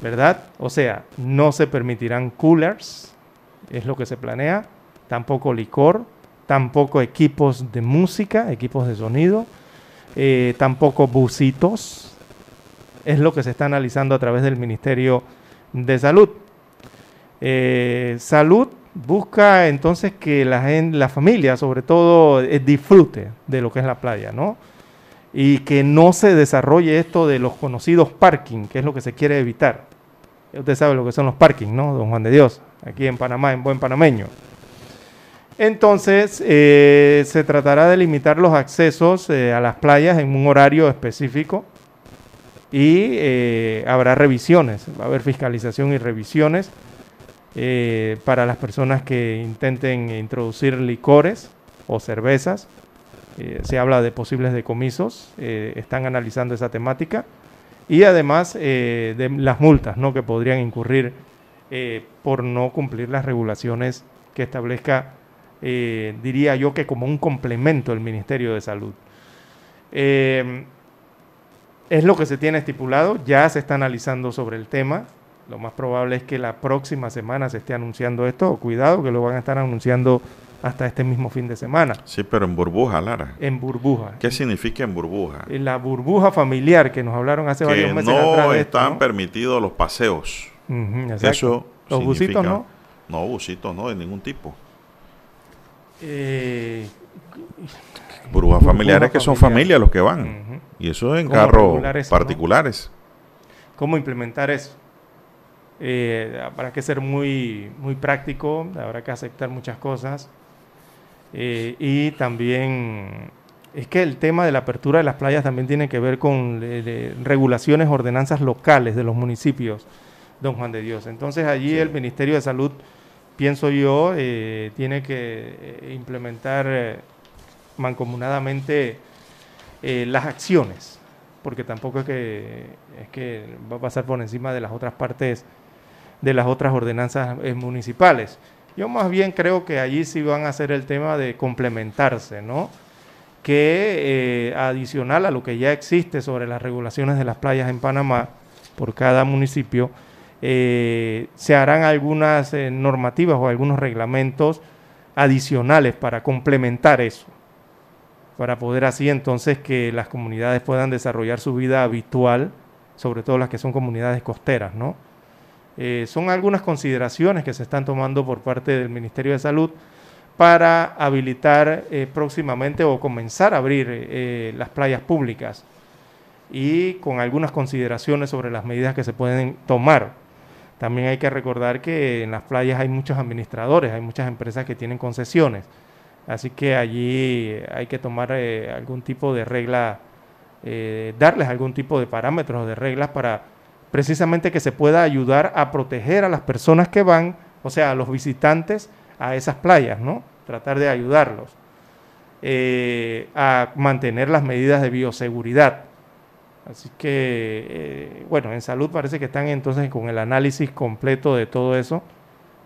¿Verdad? O sea, no se permitirán coolers, es lo que se planea, tampoco licor, tampoco equipos de música, equipos de sonido, eh, tampoco busitos, es lo que se está analizando a través del Ministerio de Salud. Eh, salud busca entonces que la, gen- la familia, sobre todo, eh, disfrute de lo que es la playa, ¿no? Y que no se desarrolle esto de los conocidos parking, que es lo que se quiere evitar. Usted sabe lo que son los parking, ¿no? Don Juan de Dios, aquí en Panamá, en buen panameño. Entonces, eh, se tratará de limitar los accesos eh, a las playas en un horario específico y eh, habrá revisiones, va a haber fiscalización y revisiones para las personas que intenten introducir licores o cervezas. Se habla de posibles decomisos, están analizando esa temática y además de las multas ¿no? que podrían incurrir por no cumplir las regulaciones que establezca, eh, diría yo que como un complemento el Ministerio de Salud. Eh, es lo que se tiene estipulado, ya se está analizando sobre el tema. Lo más probable es que la próxima semana se esté anunciando esto. Cuidado que lo van a estar anunciando hasta este mismo fin de semana. Sí, pero en burbuja, Lara. En burbuja. ¿Qué significa en burbuja? En La burbuja familiar que nos hablaron hace Que varios meses no atrás de esto, están ¿no? permitidos los paseos. Ujú, exacto. Eso Los busitos no. No, busitos no, de ningún tipo. Eh, Burbujas familiares que son familiar. familias los que van. Y eso en ¿Cómo carros no? particulares. ¿Cómo implementar eso? Eh, habrá que ser muy, muy práctico, habrá que aceptar muchas cosas. Eh, y también es que el tema de la apertura de las playas también tiene que ver con eh, regulaciones, ordenanzas locales de los municipios, don Juan de Dios. Entonces allí el Ministerio de Salud, pienso yo, eh, tiene que eh, implementar eh, mancomunadamente eh, las acciones, porque tampoco es que, es que va a pasar por encima de las otras partes, de las otras ordenanzas municipales. Yo más bien creo que allí sí van a hacer el tema de complementarse, ¿no? Que adicional a lo que ya existe sobre las regulaciones de las playas en Panamá por cada municipio, eh, se harán algunas eh, normativas o algunos reglamentos adicionales para complementar eso para poder así entonces que las comunidades puedan desarrollar su vida habitual, sobre todo las que son comunidades costeras, ¿no? Eh, son algunas consideraciones que se están tomando por parte del Ministerio de Salud para habilitar próximamente o comenzar a abrir las playas públicas y con algunas consideraciones sobre las medidas que se pueden tomar. También hay que recordar que en las playas hay muchos administradores, hay muchas empresas que tienen concesiones. Así que allí hay que tomar eh, algún tipo de regla, eh, darles algún tipo de parámetros o de reglas para precisamente que se pueda ayudar a proteger a las personas que van, o sea, a los visitantes a esas playas, ¿no? Tratar de ayudarlos eh, a mantener las medidas de bioseguridad. Así que, eh, bueno, en salud parece que están entonces con el análisis completo de todo eso.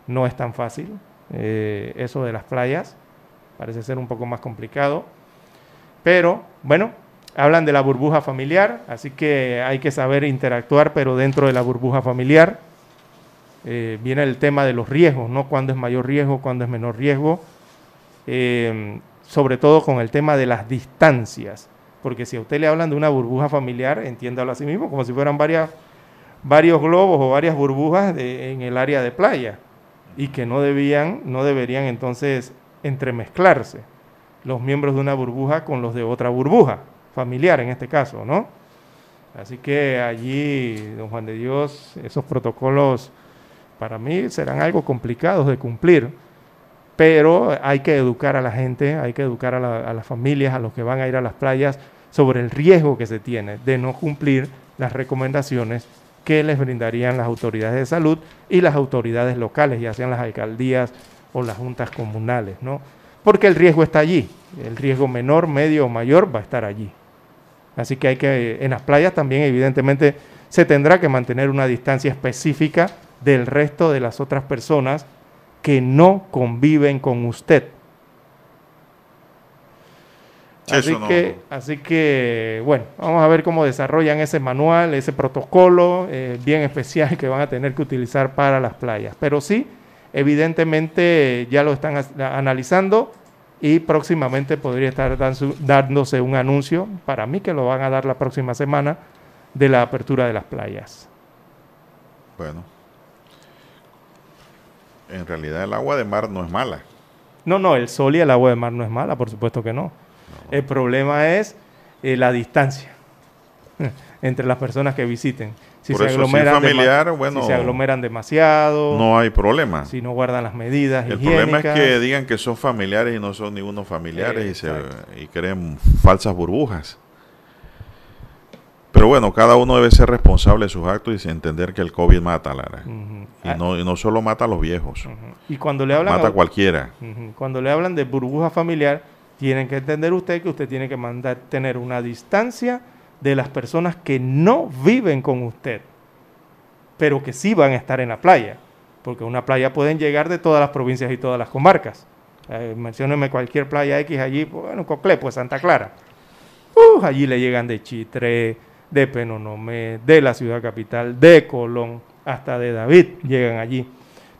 No es tan fácil eh, eso de las playas parece ser un poco más complicado. Pero bueno, hablan de la burbuja familiar, así que hay que saber interactuar, pero dentro de la burbuja familiar eh, viene el tema de los riesgos, ¿no? Cuándo es mayor riesgo, cuándo es menor riesgo, sobre todo con el tema de las distancias, porque si a usted le hablan de una burbuja familiar, entiéndalo así mismo, como si fueran varias, varios globos o varias burbujas de- en el área de playa, y que no debían, no deberían entonces entremezclarse los miembros de una burbuja con los de otra burbuja, familiar en este caso, ¿no? Así que allí, don Juan de Dios, esos protocolos para mí serán algo complicados de cumplir, pero hay que educar a la gente, hay que educar a, la- a las familias, a los que van a ir a las playas, sobre el riesgo que se tiene de no cumplir las recomendaciones que les brindarían las autoridades de salud y las autoridades locales, ya sean las alcaldías o las juntas comunales, ¿no? Porque el riesgo está allí, el riesgo menor, medio o mayor va a estar allí. Así que hay que, en las playas también evidentemente se tendrá que mantener una distancia específica del resto de las otras personas que no conviven con usted. Sí, Así no- que, así que, bueno, vamos a ver cómo desarrollan ese manual, ese protocolo eh, bien especial que van a tener que utilizar para las playas. Pero sí, evidentemente ya lo están analizando y próximamente podría estar dándose un anuncio, para mí que lo van a dar la próxima semana, de la apertura de las playas. Bueno. En realidad el agua de mar no es mala. No, no, el sol y el agua de mar no es mala, por supuesto que no. El problema es eh, la distancia entre las personas que visiten. Si Por se eso, aglomeran dema- familiar, bueno, si se aglomeran demasiado, No hay problema. si no guardan las medidas El problema es que digan que son familiares y no son ninguno familiares y, se, y creen falsas burbujas. Pero bueno, cada uno debe ser responsable de sus actos y entender que el COVID mata, Lara. Y, no, y no solo mata a los viejos, Y cuando le hablan mata a a- cualquiera. Cuando le hablan de burbuja familiar, tienen que entender usted que usted tiene que mandar tener una distancia de las personas que no viven con usted, pero que sí van a estar en la playa, porque a una playa pueden llegar de todas las provincias y todas las comarcas. Eh, mencióneme cualquier playa X allí, bueno, Coclé, pues Santa Clara. Allí le llegan de Chitré, de Penonomé, de la ciudad capital, de Colón, hasta de David llegan allí.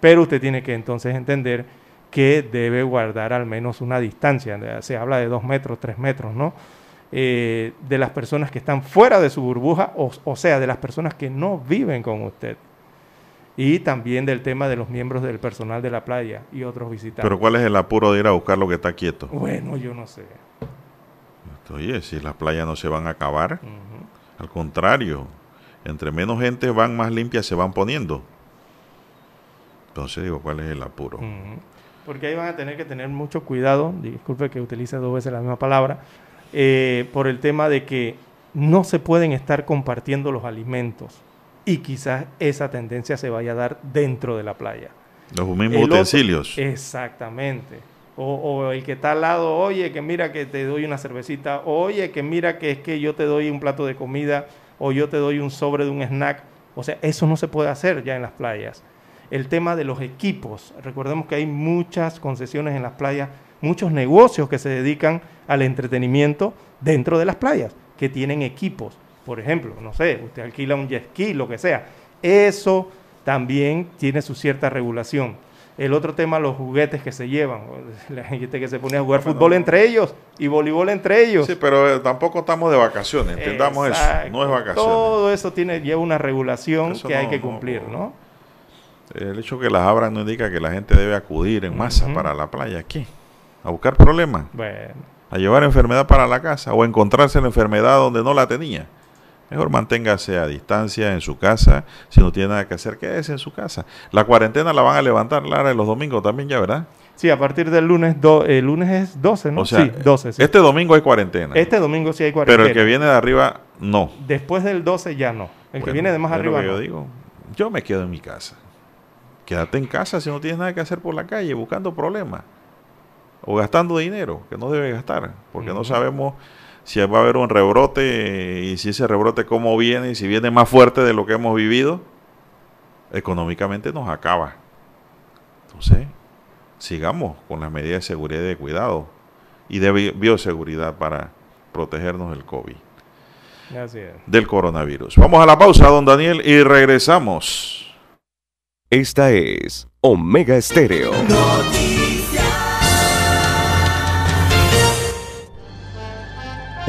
Pero usted tiene que entonces entender que debe guardar al menos una distancia, se habla de dos metros, tres metros, ¿no? Eh, de las personas que están fuera de su burbuja, o, o sea, de las personas que no viven con usted. Y también del tema de los miembros del personal de la playa y otros visitantes. Pero ¿cuál es el apuro de ir a buscar lo que está quieto? Bueno, yo no sé. Oye, si las playas no se van a acabar, al contrario, entre menos gente van, más limpias se van poniendo. Entonces digo, ¿cuál es el apuro? Porque ahí van a tener que tener mucho cuidado, disculpe que utilice dos veces la misma palabra, eh, por el tema de que no se pueden estar compartiendo los alimentos y quizás esa tendencia se vaya a dar dentro de la playa. Los mismos El otro- utensilios. exactamente. O, el que está al lado, oye, que mira que te doy una cervecita, oye, que mira que es que yo te doy un plato de comida, o yo te doy un sobre de un snack. O sea, eso no se puede hacer ya en las playas. El tema de los equipos. Recordemos que hay muchas concesiones en las playas, muchos negocios que se dedican al entretenimiento dentro de las playas, que tienen equipos. Por ejemplo, no sé, usted alquila un jet ski, lo que sea. Eso también tiene su cierta regulación. El otro tema, los juguetes que se llevan. La gente que se pone a jugar fútbol entre ellos y voleibol entre ellos. Sí, pero eh, tampoco estamos de vacaciones, entendamos eso. No es vacaciones. Todo eso tiene, lleva una regulación Eso que hay que cumplir, ¿no? El hecho que las abran no indica que la gente debe acudir en masa para la playa. ¿Qué? ¿A buscar problemas? Bueno. ¿A llevar enfermedad para la casa? ¿O a encontrarse la enfermedad donde no la tenía? Mejor manténgase a distancia en su casa. Si no tiene nada que hacer, quédese en su casa. La cuarentena la van a levantar, Lara, los domingos también ya, ¿verdad? Sí, a partir del lunes, do- el lunes es 12, ¿no? O sea, sí, 12, sí. este domingo hay cuarentena. Este domingo sí hay cuarentena. pero el que viene de arriba, no. Después del 12 ya no. El que viene de más lo arriba yo no. digo. Yo me quedo en mi casa. Quédate en casa si no tienes nada que hacer por la calle buscando problemas. O gastando dinero que no debe gastar. Porque no sabemos si va a haber un rebrote y si ese rebrote cómo viene y si viene más fuerte de lo que hemos vivido. Económicamente nos acaba. Entonces, sigamos con las medidas de seguridad y de cuidado. Y de bi- bioseguridad para protegernos del COVID Así es. del coronavirus. Vamos a la pausa, don Daniel, y regresamos. Esta es Omega Estéreo.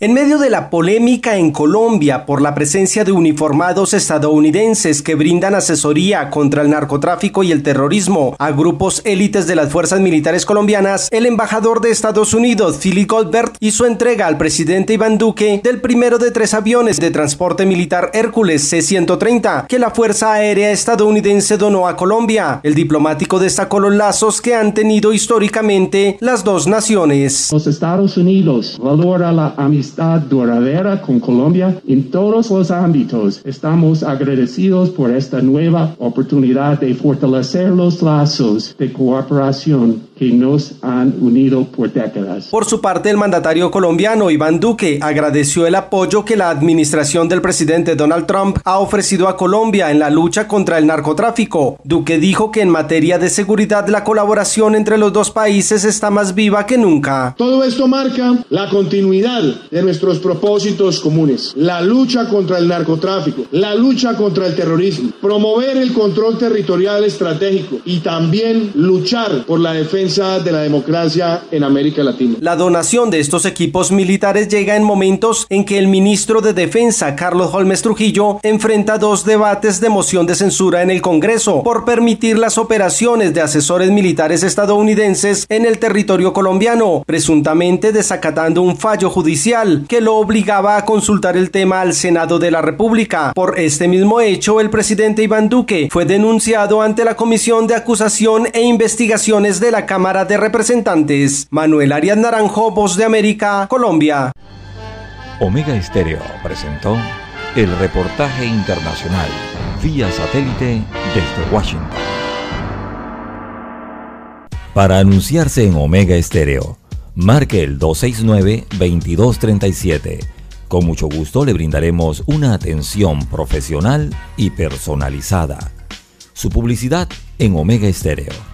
En medio de la polémica en Colombia por la presencia de uniformados estadounidenses que brindan asesoría contra el narcotráfico y el terrorismo a grupos élites de las fuerzas militares colombianas, el embajador de Estados Unidos, Philip Goldberg, hizo entrega al presidente Iván Duque del primero de tres aviones de transporte militar Hércules C-130 que la Fuerza Aérea estadounidense donó a Colombia. El diplomático destacó los lazos que han tenido históricamente las dos naciones. Los Estados Unidos valora la amistad duradera con Colombia en todos los ámbitos. Estamos agradecidos por esta nueva oportunidad de fortalecer los lazos de cooperación que nos han unido por décadas. Por su parte, el mandatario colombiano Iván Duque agradeció el apoyo que la administración del presidente Donald Trump ha ofrecido a Colombia en la lucha contra el narcotráfico. Duque dijo que en materia de seguridad la colaboración entre los dos países está más viva que nunca. Todo esto marca la continuidad de nuestros propósitos comunes, la lucha contra el narcotráfico, la lucha contra el terrorismo, promover el control territorial estratégico y también luchar por la defensa de la democracia en América Latina. La donación de estos equipos militares llega en momentos en que el ministro de Defensa, Carlos Holmes Trujillo, enfrenta dos debates de moción de censura en el Congreso por permitir las operaciones de asesores militares estadounidenses en el territorio colombiano, presuntamente desacatando un fallo judicial que lo obligaba a consultar el tema al Senado de la República. Por este mismo hecho, el presidente Iván Duque fue denunciado ante la Comisión de Acusación e Investigaciones de la Cámara de Representantes. Manuel Arias Naranjo, Voz de América, Colombia. Omega Estéreo presentó el reportaje internacional vía satélite desde Washington. Para anunciarse en Omega Estéreo, marque el 269-2237. Con mucho gusto le brindaremos una atención profesional y personalizada. Su publicidad en Omega Estéreo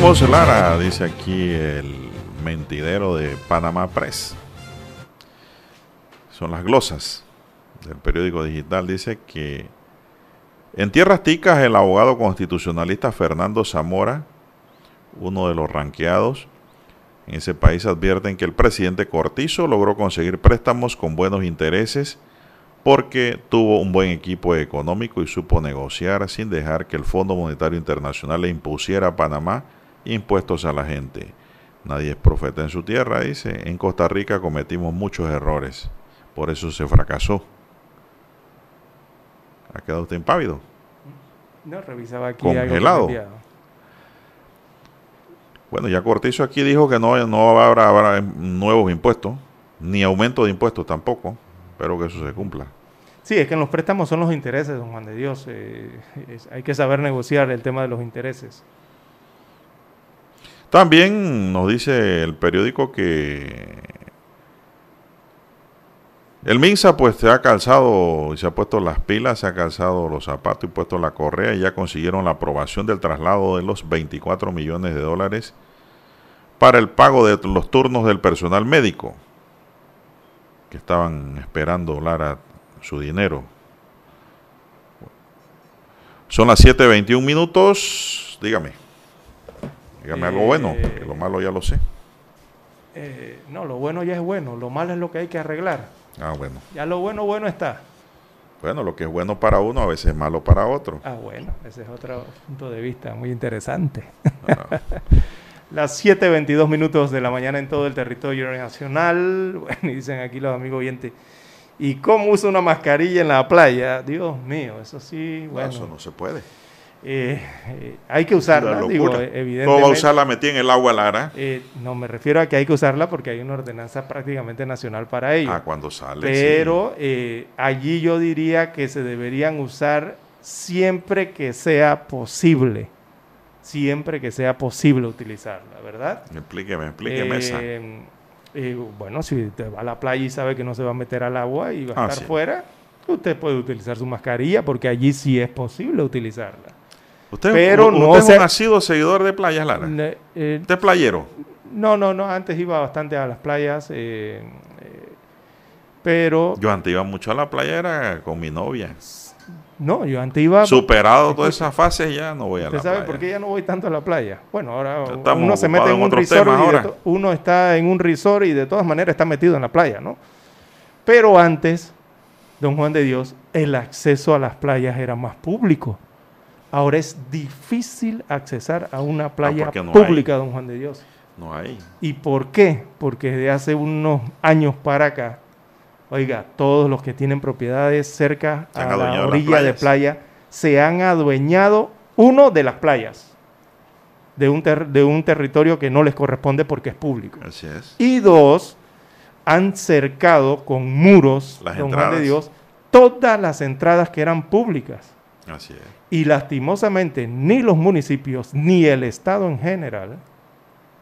Voz Lara, dice aquí el mentidero de Panamá Press. Son las glosas del periódico digital. Dice que en Tierras Ticas el abogado constitucionalista Fernando Zamora, uno de los ranqueados en ese país, advierten que el presidente Cortizo logró conseguir préstamos con buenos intereses porque tuvo un buen equipo económico y supo negociar sin dejar que el Fondo Monetario Internacional le impusiera a Panamá impuestos a la gente. Nadie es profeta en su tierra, dice. En Costa Rica cometimos muchos errores. Por eso se fracasó. ¿Ha quedado usted impávido? No, revisaba aquí Congelado. algo. Bueno, ya Cortizo aquí dijo que no, no habrá, habrá nuevos impuestos, ni aumento de impuestos tampoco. Espero que eso se cumpla. Sí, es que en los préstamos son los intereses, don Juan de Dios. eh, es- hay que saber negociar el tema de los intereses. También nos dice el periódico que el Minsa pues se ha calzado y se ha puesto las pilas, se ha calzado los zapatos y puesto la correa y ya consiguieron la aprobación del traslado de los 24 millones de dólares para el pago de los turnos del personal médico que estaban esperando Lara su dinero. Son las 7.21 minutos, dígame. Dígame algo bueno, que lo malo ya lo sé. Eh, no, lo bueno ya es bueno, lo malo es lo que hay que arreglar. Ah, bueno. Ya lo bueno, bueno está. Bueno, lo que es bueno para uno a veces es malo para otro. Ah, bueno, ese es otro punto de vista muy interesante. Las 7.22 minutos de la mañana en todo el territorio nacional. Bueno, y dicen aquí los amigos oyentes, ¿y cómo usa una mascarilla en la playa? Dios mío, eso sí, No, bueno. eso no se puede. Eh, eh, hay que usarla, digo, eh, ¿Cómo evidentemente. va a usarla metida en el agua, Lara? Eh, no, me refiero a que hay que usarla porque hay una ordenanza prácticamente nacional para ello. Ah, cuando sale. Pero eh, allí yo diría que se deberían usar siempre que sea posible. Siempre que sea posible utilizarla, ¿verdad? Explíqueme, explíqueme esa. Eh, bueno, si usted va a la playa y sabe que no se va a meter al agua y va a Ah, estar sí. fuera, usted puede utilizar su mascarilla porque allí sí es posible utilizarla. Usted, Pero no usted es se- un nacido seguidor de playas, Lara. Ne- eh, ¿Usted es playero? no, no, no, antes iba bastante a las playas, eh, eh, pero Yo antes iba mucho a la playa, era con mi novia. no, yo antes iba... Superado todas esas fases, ya no voy a ¿Usted la sabe playa. por qué ya no voy tanto a la playa? Bueno, ahora uno se mete en un resort y de uno está en un resort y de todas maneras está metido en la playa, ¿no? Pero antes, don Juan de Dios, el acceso a las playas era más público. Ahora es difícil accesar a una playa Ah, no pública, hay. don Juan de Dios. No hay. ¿Y por qué? Porque desde hace unos años para acá, oiga, todos los que tienen propiedades cerca a la orilla de playa se han adueñado, uno, de las playas, de un, ter- de un territorio que no les corresponde porque es público. Así es. Y dos, han cercado con muros, Las don Juan de. Dios, todas las entradas que eran públicas. Así es. Y lastimosamente ni los municipios ni el Estado en general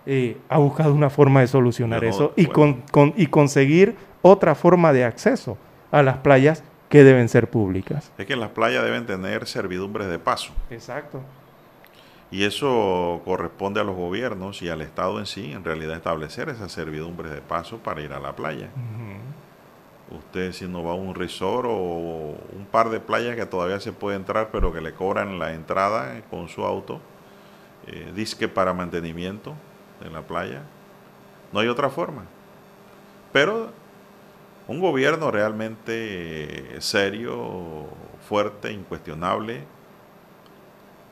eh, ha buscado una forma de solucionar eso y, con- con- y conseguir otra forma de acceso a las playas que deben ser públicas. Es que las playas deben tener servidumbres de paso. Exacto. Y eso corresponde a los gobiernos y al Estado en sí, en realidad, establecer esas servidumbres de paso para ir a la playa. Usted si no va a un resort o un par de playas que todavía se puede entrar, pero que le cobran la entrada con su auto, eh, disque para mantenimiento de la playa, no hay otra forma. Pero un gobierno realmente eh, serio, fuerte, incuestionable,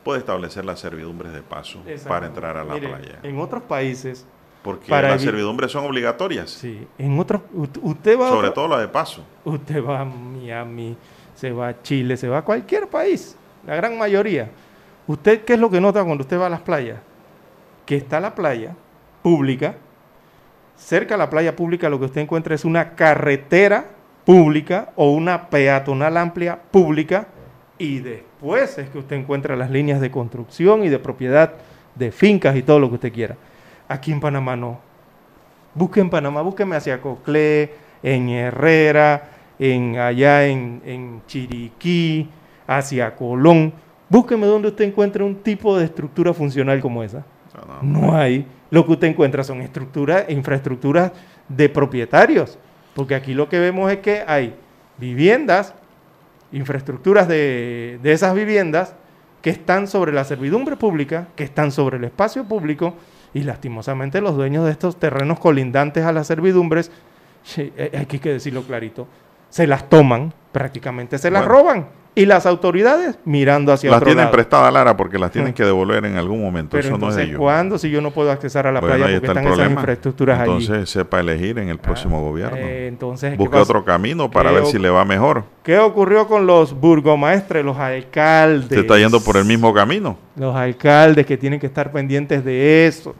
puede establecer las servidumbres de paso para entrar a la Mire, playa. En otros países, Porque para las servidumbres son obligatorias. Sí, en otros, ut- usted va Sobre todo la de paso. Usted va a Miami, se va a Chile, se va a cualquier país, la gran mayoría. ¿Usted qué es lo que nota cuando usted va a las playas? Que está la playa pública, cerca a la playa pública lo que usted encuentra es una carretera pública o una peatonal amplia pública y después es que usted encuentra las líneas de construcción y de propiedad de fincas y todo lo que usted quiera. Aquí en Panamá no. Busque en Panamá, búsqueme hacia Coclé, en Herrera, en allá en, en Chiriquí, hacia Colón. Búsqueme donde usted encuentre un tipo de estructura funcional como esa. No hay. Lo que usted encuentra son estructuras, infraestructuras de propietarios. Porque aquí lo que vemos es que hay viviendas, infraestructuras de, de esas viviendas que están sobre la servidumbre pública, que están sobre el espacio público, y lastimosamente los dueños de estos terrenos colindantes a las servidumbres, sí, eh, hay que decirlo clarito, se las toman, prácticamente se las Bueno. roban. Y las autoridades mirando hacia Las otro tienen lado. prestadas, Lara, porque las tienen que devolver en algún momento. Pero Eso no es entonces, ellos. ¿cuándo si yo no puedo accesar a la Bueno, playa porque están esas infraestructuras allí? Entonces sepa elegir en el próximo gobierno. Eh, entonces, ¿qué Busque pasa? otro camino para ¿Qué ver si le va mejor. ¿Qué ocurrió con los burgomaestres, los alcaldes? Usted está yendo por el mismo camino. Los alcaldes que tienen que estar pendientes de eso,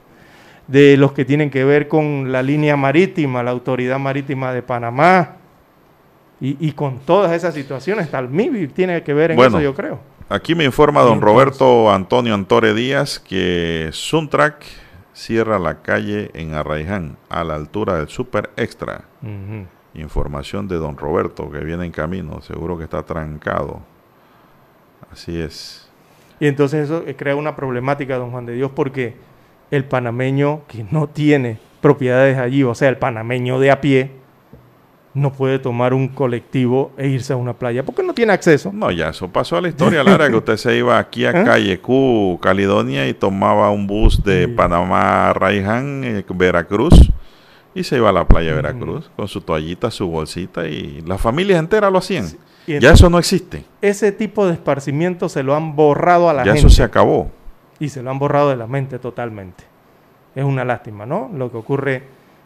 de los que tienen que ver con la línea marítima, la autoridad marítima de Panamá, y, y con todas esas situaciones, tal MIBI tiene que ver en Bueno, eso, yo creo. Aquí me informa don Entonces- Roberto Antonio Antore Díaz que Suntrack cierra la calle en Arraiján a la altura del Super Extra. Información de don Roberto que viene en camino, seguro que está trancado. Así es. Y entonces eso eh, crea una problemática, don Juan de Dios, porque el panameño que no tiene propiedades allí, o sea, el panameño de a pie, no puede tomar un colectivo e irse a una playa porque no tiene acceso. No, ya eso pasó a la historia, Lara, que usted se iba aquí a ¿Eh? Calle Q, Caledonia, y tomaba un bus de Panamá a Arraiján, eh, Veracruz, y se iba a la playa de Veracruz con su toallita, su bolsita, y la familia entera lo hacían. Ya eso no existe. Ese tipo de esparcimiento se lo han borrado a la Ya gente. eso se acabó. Y se lo han borrado de la mente totalmente. Es una lástima, ¿no? Lo que ocurre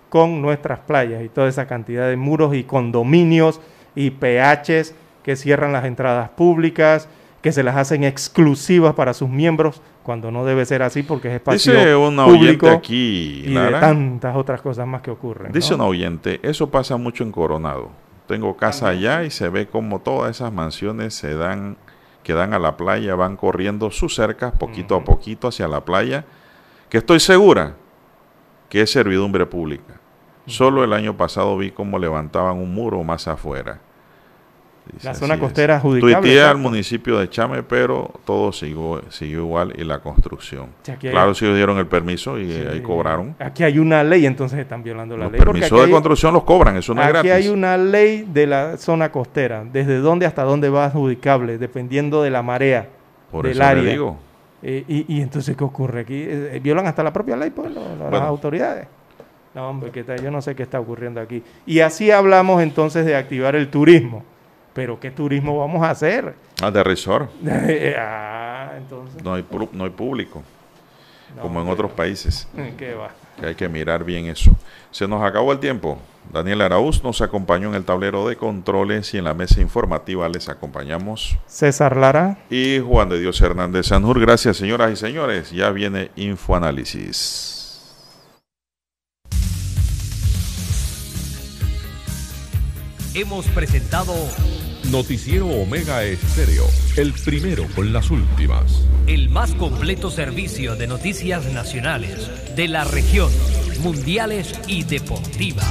con nuestras playas y toda esa cantidad de muros y condominios y PHs que cierran las entradas públicas, que se las hacen exclusivas para sus miembros, cuando no debe ser así porque es espacio Dice una público oyente aquí, y de tantas otras cosas más que ocurren. Dice ¿no? un oyente, eso pasa mucho en Coronado. Tengo casa allá y se ve como todas esas mansiones se dan, que dan a la playa, van corriendo sus cercas poquito a poquito hacia la playa, que estoy segura que es servidumbre pública. Solo el año pasado vi cómo levantaban un muro más afuera. Dice, La zona es. costera adjudicable, Tuiteé al municipio de Chame, pero todo siguió, siguió igual y la construcción. Aquí claro, si ellos dieron el permiso y Sí. ahí cobraron. Aquí hay una ley, entonces están violando la Los ley. porque permisos aquí de hay- construcción los cobran, eso no es aquí gratis. hay una ley de la zona costera, desde dónde hasta dónde va adjudicable, dependiendo de la marea Por del eso le área. digo. Eh, y, y entonces, ¿qué ocurre aquí? Eh, eh, violan hasta la propia ley, pues, lo- lo- las autoridades. No, hombre, ¿qué tal? yo no sé qué está ocurriendo aquí. Y así hablamos entonces de activar el turismo. Pero ¿qué turismo vamos a hacer? Ah, de resort. ah, entonces, No hay, pu- no hay público, No, como en pero- otros países. ¿qué va? Que hay que mirar bien eso. Se nos acabó el tiempo. Daniel Araúz nos acompañó en el tablero de controles y en la mesa informativa les acompañamos. César Lara. Y Juan de Dios Hernández Sanjur. Gracias, señoras y señores. Ya viene Infoanálisis. Hemos presentado Noticiero Omega Estéreo, el primero con las últimas. el más completo servicio de noticias nacionales, de la región, mundiales y deportivas.